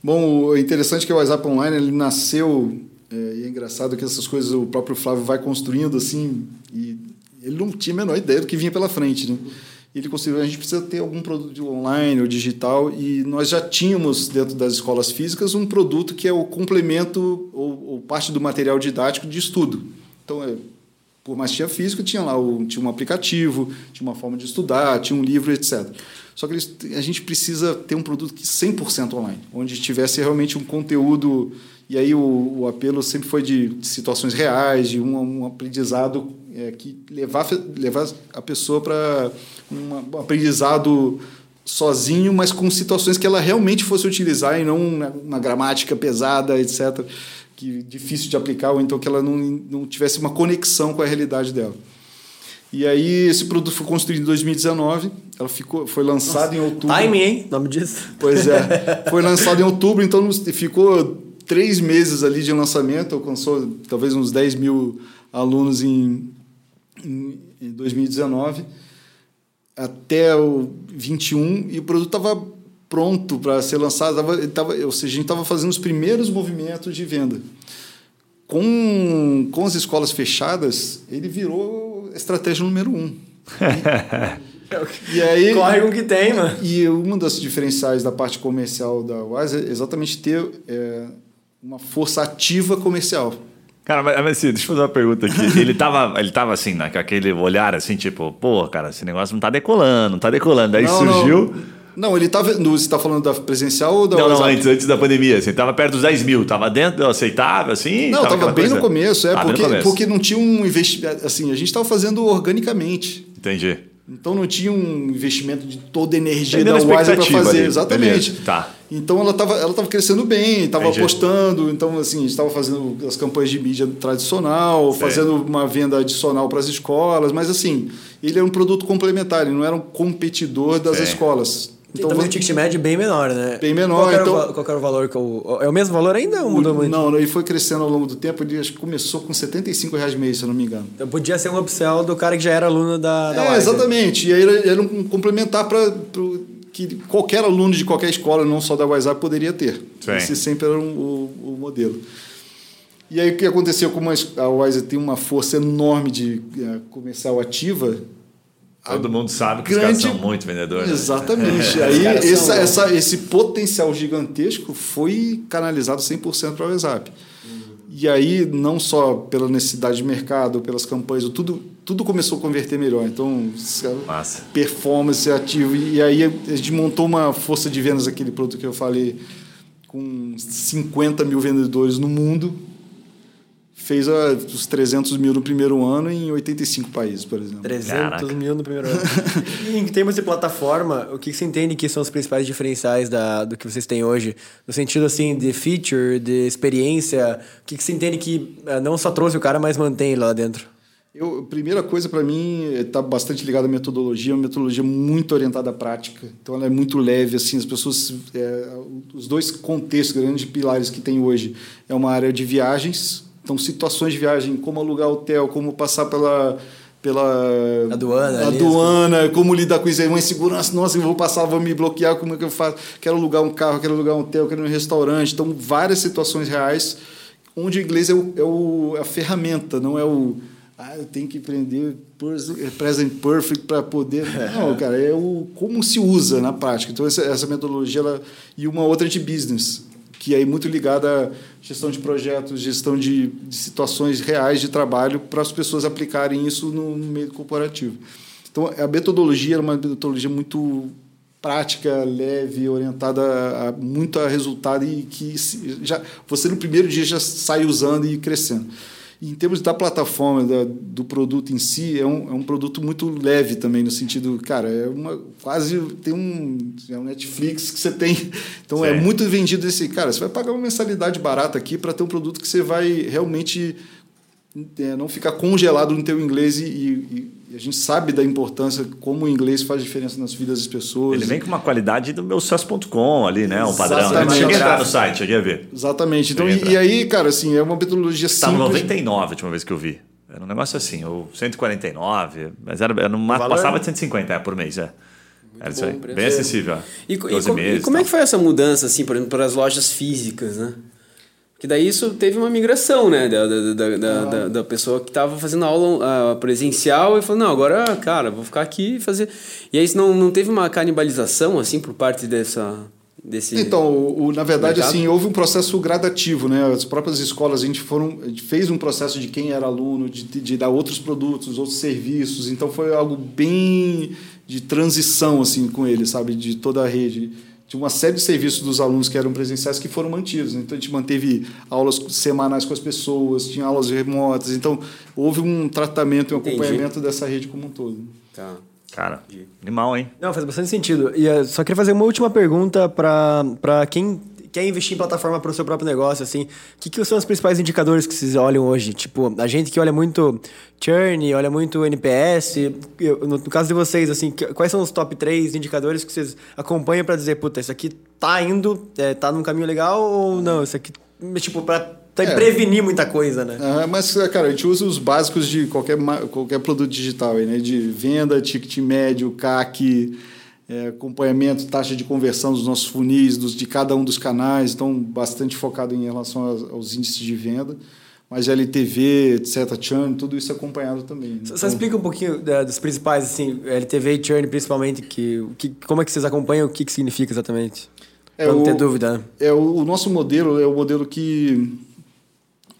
Bom, o interessante é que o WhatsApp Online ele nasceu, é, e é engraçado que essas coisas o próprio Flávio vai construindo assim, e ele não tinha a menor ideia do que vinha pela frente. Né? Ele construiu, a gente precisa ter algum produto online ou digital, e nós já tínhamos dentro das escolas físicas um produto que é o complemento ou, ou parte do material didático de estudo. Então, é, por mais que tinha físico, tinha lá o, tinha um aplicativo, tinha uma forma de estudar, tinha um livro, etc. Só que eles, a gente precisa ter um produto que 100% online, onde tivesse realmente um conteúdo. E aí o, o apelo sempre foi de, de situações reais, de um, um aprendizado é, que levar, levar a pessoa para um aprendizado sozinho, mas com situações que ela realmente fosse utilizar e não uma, uma gramática pesada, etc que difícil de aplicar ou então que ela não, não tivesse uma conexão com a realidade dela. E aí esse produto foi construído em 2019, ela ficou, foi lançado em outubro. Timing, hein? Nome disso. Pois é, foi [LAUGHS] lançado em outubro, então ficou três meses ali de lançamento, alcançou talvez uns 10 mil alunos em, em, em 2019 até o 21 e o produto estava pronto para ser lançado, tava, tava, ou seja, a gente estava fazendo os primeiros movimentos de venda. Com, com as escolas fechadas, ele virou estratégia número um. E, [LAUGHS] e aí, Corre com o que tem, mano. E uma das diferenciais da parte comercial da Wise é exatamente ter é, uma força ativa comercial. Cara, mas, mas assim, deixa eu fazer uma pergunta aqui. [LAUGHS] Ele tava, ele tava assim, né, com aquele olhar assim, tipo, pô, cara, esse negócio não tá decolando, não tá decolando. Daí Não, surgiu. Não, ele estava. Você está falando da presencial ou da Não, não, WhatsApp? antes, antes da pandemia, assim, tava perto dos 10 mil, tava dentro, aceitável, assim? Não, estava aquela bem coisa- no começo, é, Ah, porque, começo. porque não tinha um investimento. Assim, a gente estava fazendo organicamente. Entendi. Então não tinha um investimento de toda a energia da Wise para fazer. ali. Exatamente. Beleza, tá. Então ela estava ela tava crescendo bem, estava apostando. Então, assim, a gente estava fazendo as campanhas de mídia tradicional, Sei. fazendo uma venda adicional para as escolas, mas assim, ele era um produto complementar, ele não era um competidor das Sei. escolas. Então, também o ticket médio bem menor, né? Bem menor, Qual, era então- o, qual era o valor? Que o, é o mesmo valor ainda ou mudou muito? Não, ele foi crescendo ao longo do tempo, ele acho que começou com 75 reais mês, se eu não me engano. Então podia ser um upsell do cara que já era aluno da, da É, Wise. exatamente. E aí era, era um complementar para que qualquer aluno de qualquer escola, não só da WhatsApp, poderia ter. Sim. Esse sempre era um- o, o modelo. E aí o que aconteceu? Como a Wise tem uma força enorme de eh, comercial ativa, Todo mundo sabe que grande- os caras são muito vendedores. né? Exatamente. [LAUGHS] Aí caras essa, essa, esse potencial gigantesco foi canalizado 100% para o WhatsApp. E aí, não só pela necessidade de mercado, pelas campanhas, tudo, tudo começou a converter melhor. Então, Massa. performance ativo. E aí a gente montou uma força de vendas, aquele produto que eu falei, com 50 mil vendedores no mundo. Fez ah, os 300 mil no primeiro ano em 85 países, por exemplo. 300 Caraca. mil no primeiro ano. [LAUGHS] e em termos de plataforma, o que você entende que são os principais diferenciais da, do que vocês têm hoje? No sentido, assim, de feature, de experiência, o que você entende que eh, não só trouxe o cara, mas mantém ele lá dentro? Eu, a primeira coisa para mim está bastante ligada à metodologia, uma metodologia muito orientada à prática. Então ela é muito leve, assim, as pessoas, é, os dois contextos, grandes pilares que tem hoje é uma área de viagens, então situações de viagem, como alugar hotel, como passar pela pela Aduana aduana, como lidar com isso aí, uma insegurança, nossa, eu vou passar, vou me bloquear, como é que eu faço? Quero alugar um carro, quero alugar um hotel, quero ir um restaurante, então várias situações reais onde o inglês é, o, é o, a ferramenta, não é o ah, eu tenho que aprender pres- present perfect para poder. [LAUGHS] Não, cara, é o como se usa na prática. Então, essa, essa metodologia ela, e uma outra de business. Que é muito ligada à gestão de projetos, gestão de, de situações reais de trabalho para as pessoas aplicarem isso no, meio corporativo. Então, a metodologia era uma metodologia muito prática, leve, orientada a, muito a resultado e que já você no primeiro dia já sai usando e crescendo. Em termos da plataforma, da, do produto em si, é um, é um produto muito leve também, no sentido, cara, é uma quase tem um, é um Netflix que você tem. [LAUGHS] Então é Sim. é muito vendido esse, cara, você vai pagar uma mensalidade barata aqui para ter um produto que você vai realmente é, não ficar congelado no teu inglês e, e, e, a gente sabe da importância como o inglês faz diferença nas vidas das pessoas. Ele vem com uma qualidade do meu SUS.com ali, né? Um padrão. Exatamente. Chega a entrar no site, cheguei a ver. Exatamente. Então, e, e, aí, cara, assim, é uma metodologia tá simples. Tá no 99 a última vez que eu vi. Era um negócio assim, ou 149, mas era, era numa, passava de 150 é, por mês, é. Era isso aí. Bem acessível. E, e, meses, e como é que foi essa mudança, assim, por exemplo, para as lojas físicas, né? Que daí isso teve uma migração, né? Da, da, da, da, da, da pessoa que estava fazendo aula uh, presencial e falou, não, agora, cara, vou ficar aqui e fazer... E aí não, não teve uma canibalização, assim, por parte dessa... Desse então, o, na verdade, mercado? assim, houve um processo gradativo, né? As próprias escolas, a gente, foram, a gente fez um processo de quem era aluno, de, de dar outros produtos, outros serviços. Então, foi algo bem de transição, assim, com eles, sabe? De toda a rede tinha uma série de serviços dos alunos que eram presenciais que foram mantidos. Então, a gente manteve aulas semanais com as pessoas, tinha aulas remotas. Então, houve um tratamento e um acompanhamento Entendi. dessa rede como um todo. Tá. Cara, animal, hein? Não, faz bastante sentido. E uh, só queria fazer uma última pergunta para quem quer investir em plataforma para o seu próprio negócio, assim, o que, que são os principais indicadores que vocês olham hoje? Tipo, a gente que olha muito churn, olha muito NPS, eu, no, no, caso de vocês, assim, quais são os top 3 indicadores que vocês acompanham para dizer, puta, isso aqui tá indo, é, tá num caminho legal ou não? Isso aqui, tipo, para é. prevenir muita coisa, né? Ah, mas, cara, a gente usa os básicos de qualquer, qualquer produto digital, aí, né? De venda, ticket médio, CAC é, acompanhamento, taxa de conversão dos nossos funis, dos, de cada um dos canais, então bastante focado em relação aos, aos índices de venda. Mas LTV, etc., churn, tudo isso acompanhado também. Né? Você então, explica um pouquinho é, dos principais, assim, LTV e churn principalmente, que, que, como é que vocês acompanham, o que, que significa exatamente? É, Para não ter dúvida. Né? É, o, o nosso modelo é o modelo que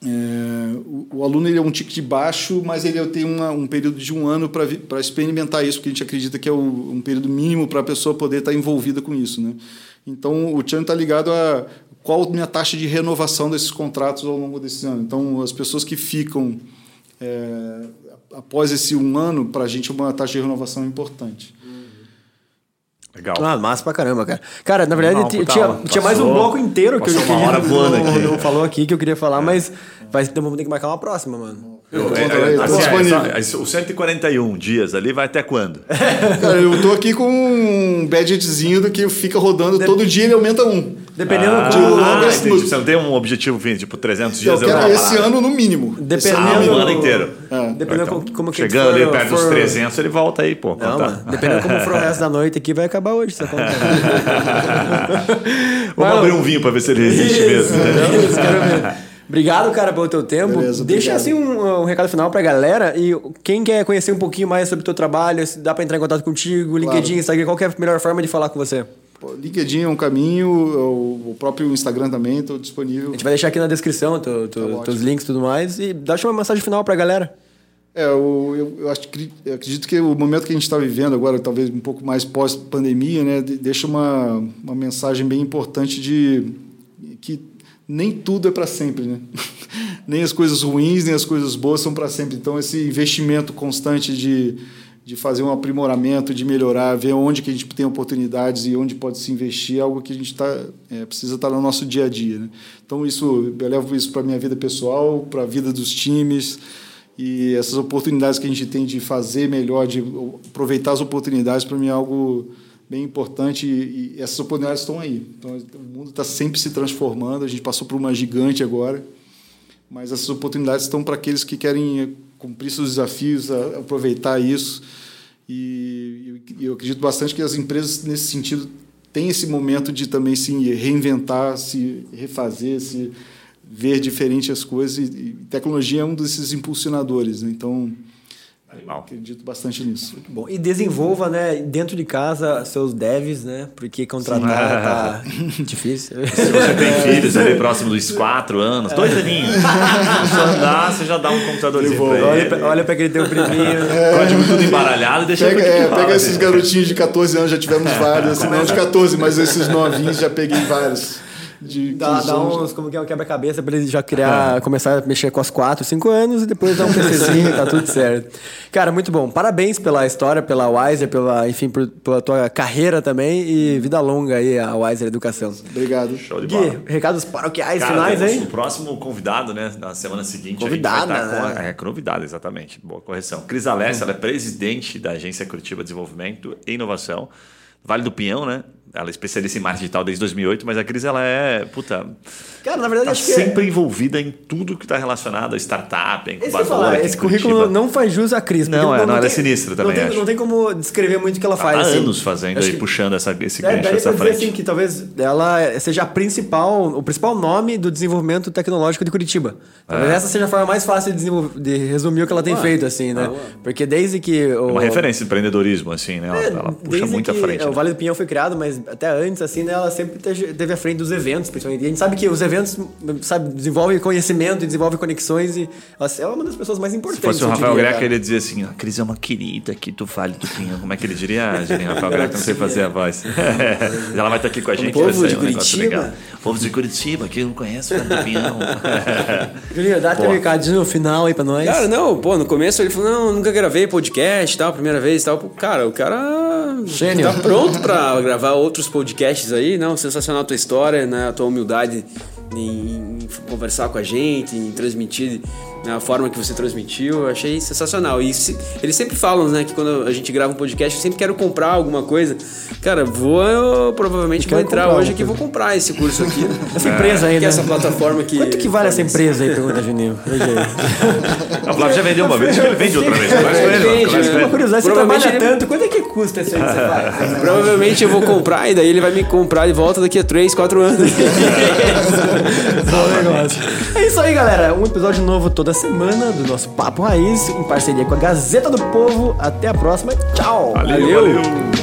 é, o, o, aluno ele é um ticket baixo, mas ele tem uma, um período de um ano para experimentar isso, porque a gente acredita que é o, um período mínimo para a pessoa poder estar tá envolvida com isso. Né? Então, o churn está ligado a qual a minha taxa de renovação desses contratos ao longo desse ano. Então, as pessoas que ficam é, após esse um ano, para a gente, uma taxa de renovação importante. Legal. Ah, massa pra caramba, cara. Cara, na verdade, não, tinha, tinha mais um bloco inteiro que eu queria. Uma hora voando aqui. não falou aqui que eu queria falar, é. mas vai, então vamos ter que marcar uma próxima, mano. Eu, é, é, assim, é, o 141 dias ali vai até quando? [LAUGHS] Cara, eu tô aqui com um budgetzinho do que fica rodando de... todo dia ele aumenta um. Dependendo ah, do. Ah, Você não tem um objetivo fim, tipo 300 dias? Eu quero eu esse ano no mínimo. Dependendo. o ano inteiro. É. Dependendo então, como que Chegando ali perto for... dos 300, ele volta aí, pô. Não, mano, dependendo como for o resto da noite aqui, vai acabar hoje. Essa [LAUGHS] conta. Vamos abrir um vinho pra ver se ele resiste mesmo. Isso, quero ver. Obrigado, cara, pelo teu tempo. Beleza, Deixa assim um, um, recado final pra galera. E quem quer conhecer um pouquinho mais sobre o teu trabalho, se dá pra entrar em contato contigo, LinkedIn, claro. Instagram, qual é a melhor forma de falar com você? LinkedIn é um caminho, o próprio Instagram também, estou disponível. A gente vai deixar aqui na descrição tu, tu, tá teus links e tudo mais. E dá uma mensagem final pra galera. É, eu, eu, eu, acho eu acredito que o momento que a gente está vivendo agora, talvez um pouco mais pós-pandemia, né, deixa uma, uma mensagem bem importante de que nem tudo é para sempre, né? [LAUGHS] nem as coisas ruins, nem as coisas boas são para sempre. Então, esse investimento constante de, de fazer um aprimoramento, de melhorar, ver onde que a gente tem oportunidades e onde pode se investir, é algo que a gente tá, é, precisa estar tá no nosso dia a dia. Né? Então, isso, eu levo isso para a minha vida pessoal, para a vida dos times, e essas oportunidades que a gente tem de fazer melhor, de aproveitar as oportunidades, para mim é algo bem importante e, essas oportunidades estão aí. Então, o mundo está sempre se transformando, a gente passou por uma gigante agora, mas essas oportunidades estão para aqueles que querem cumprir seus desafios, aproveitar isso. E eu acredito bastante que as empresas, nesse sentido, têm esse momento de também se reinventar, se refazer, se ver diferente as coisas. E tecnologia é um desses impulsionadores. Né? Então, Animal. Acredito bastante nisso. Bom, e desenvolva, né, dentro de casa, seus devs, né? Porque contratar tá [LAUGHS] difícil. Se você tem filhos ali próximo dos 4 anos, dois aninhos, [LAUGHS] só andar, você já dá um computadorzinho pra Olha, ele. pra- olha pra aquele teu priminho. [LAUGHS] Código tudo embaralhado e deixa Pega, ele é, aqui, pega esses garotinhos de 14 anos, já tivemos vários, assim, não de 14, mas esses novinhos já peguei vários. De Dá, 15 dá uns, como que é, um quebra-cabeça pra ele já criar, começar a mexer com as 4, 5 anos e depois dar um PCzinho e tá tudo certo. Cara, muito bom. Parabéns pela história, pela Wiser, pela, enfim, por- pela tua carreira também e vida longa aí a Wiser Educação. Obrigado. Show de bola. Gui, recados paroquiais Cara, finais, hein? o próximo convidado, né? Na semana seguinte. Convidada, a vai estar com né? a, é, convidada, exatamente. Boa correção. Cris Alessa, ela é presidente da Agência Curitiba Desenvolvimento e Inovação. Vale do Pinhão, né? Ela é especialista em marketing digital desde 2008, mas a Cris, ela é, puta, Cara, na verdade, tá acho que. sempre envolvida em tudo que está relacionado a startup, a Esse, que ia incubadora. falar, aqui em esse currículo não faz jus a Cris. Não, é, não, ela é tem- sinistra também, Não tem, não tem como descrever muito o que ela faz. Há assim. anos fazendo Acho aí, que- puxando essa, esse É, gancho essa dizer frente. assim que talvez ela seja a principal, o principal nome do desenvolvimento tecnológico de Curitiba. Talvez É. essa seja a forma mais fácil de, de resumir o que ela tem feito, assim, né? Porque desde que. O, É uma referência de empreendedorismo, assim, né? Ela, É, ela puxa desde muito à que frente. O né? Vale do Pinhão foi criado, mas até antes, assim, né, ela sempre teve à frente dos eventos, principalmente. E a gente sabe que os eventos, sabe, desenvolvem conhecimento, desenvolvem conexões e ela é uma das pessoas mais Se importantes. fosse o Rafael diria, Greca, ele ia dizer assim: a Cris é uma querida aqui do Vale do Pinhão. Como é que ele diria, [LAUGHS] Julinho? Rafael Greca, não sei fazer a voz. [LAUGHS] Ela vai estar aqui com a gente. povo de um Curitiba. legal. Povo de Curitiba, que não conhece o Pinhão. [LAUGHS] Julinho, dá teu recadinho final aí pra nós. Cara, não, pô, no começo ele falou, não, nunca gravei podcast e tal, primeira vez e tal. Cara, o cara Gênio. tá pronto pra gravar outros podcasts aí, não, sensacional a tua história, né, a tua humildade em, em conversar com a gente, em transmitir né, a forma que você transmitiu, eu achei sensacional. E se- eles sempre falam, né, que quando a gente grava um podcast, eu sempre quero comprar alguma coisa. Cara, vou, eu provavelmente vou quero entrar hoje aqui e vou comprar esse curso aqui. [LAUGHS] Essa empresa aí, que né? é essa plataforma que... Quanto que vale essa empresa aí, pergunta Juninho? Veja aí. [LAUGHS] O Flávio já vendeu uma vez, ele vende outra vez. Vende? Uma curiosidade, você trabalha ele- tanto, quanto é que custa isso aí que você faz? [LAUGHS] Provavelmente eu vou comprar e daí ele vai me comprar de volta daqui a 3, 4 anos. Bom negócio. É isso aí, galera. Um episódio novo toda semana do nosso Papo Raiz, em parceria com a Gazeta do Povo. Até a próxima. Tchau. Valeu, valeu.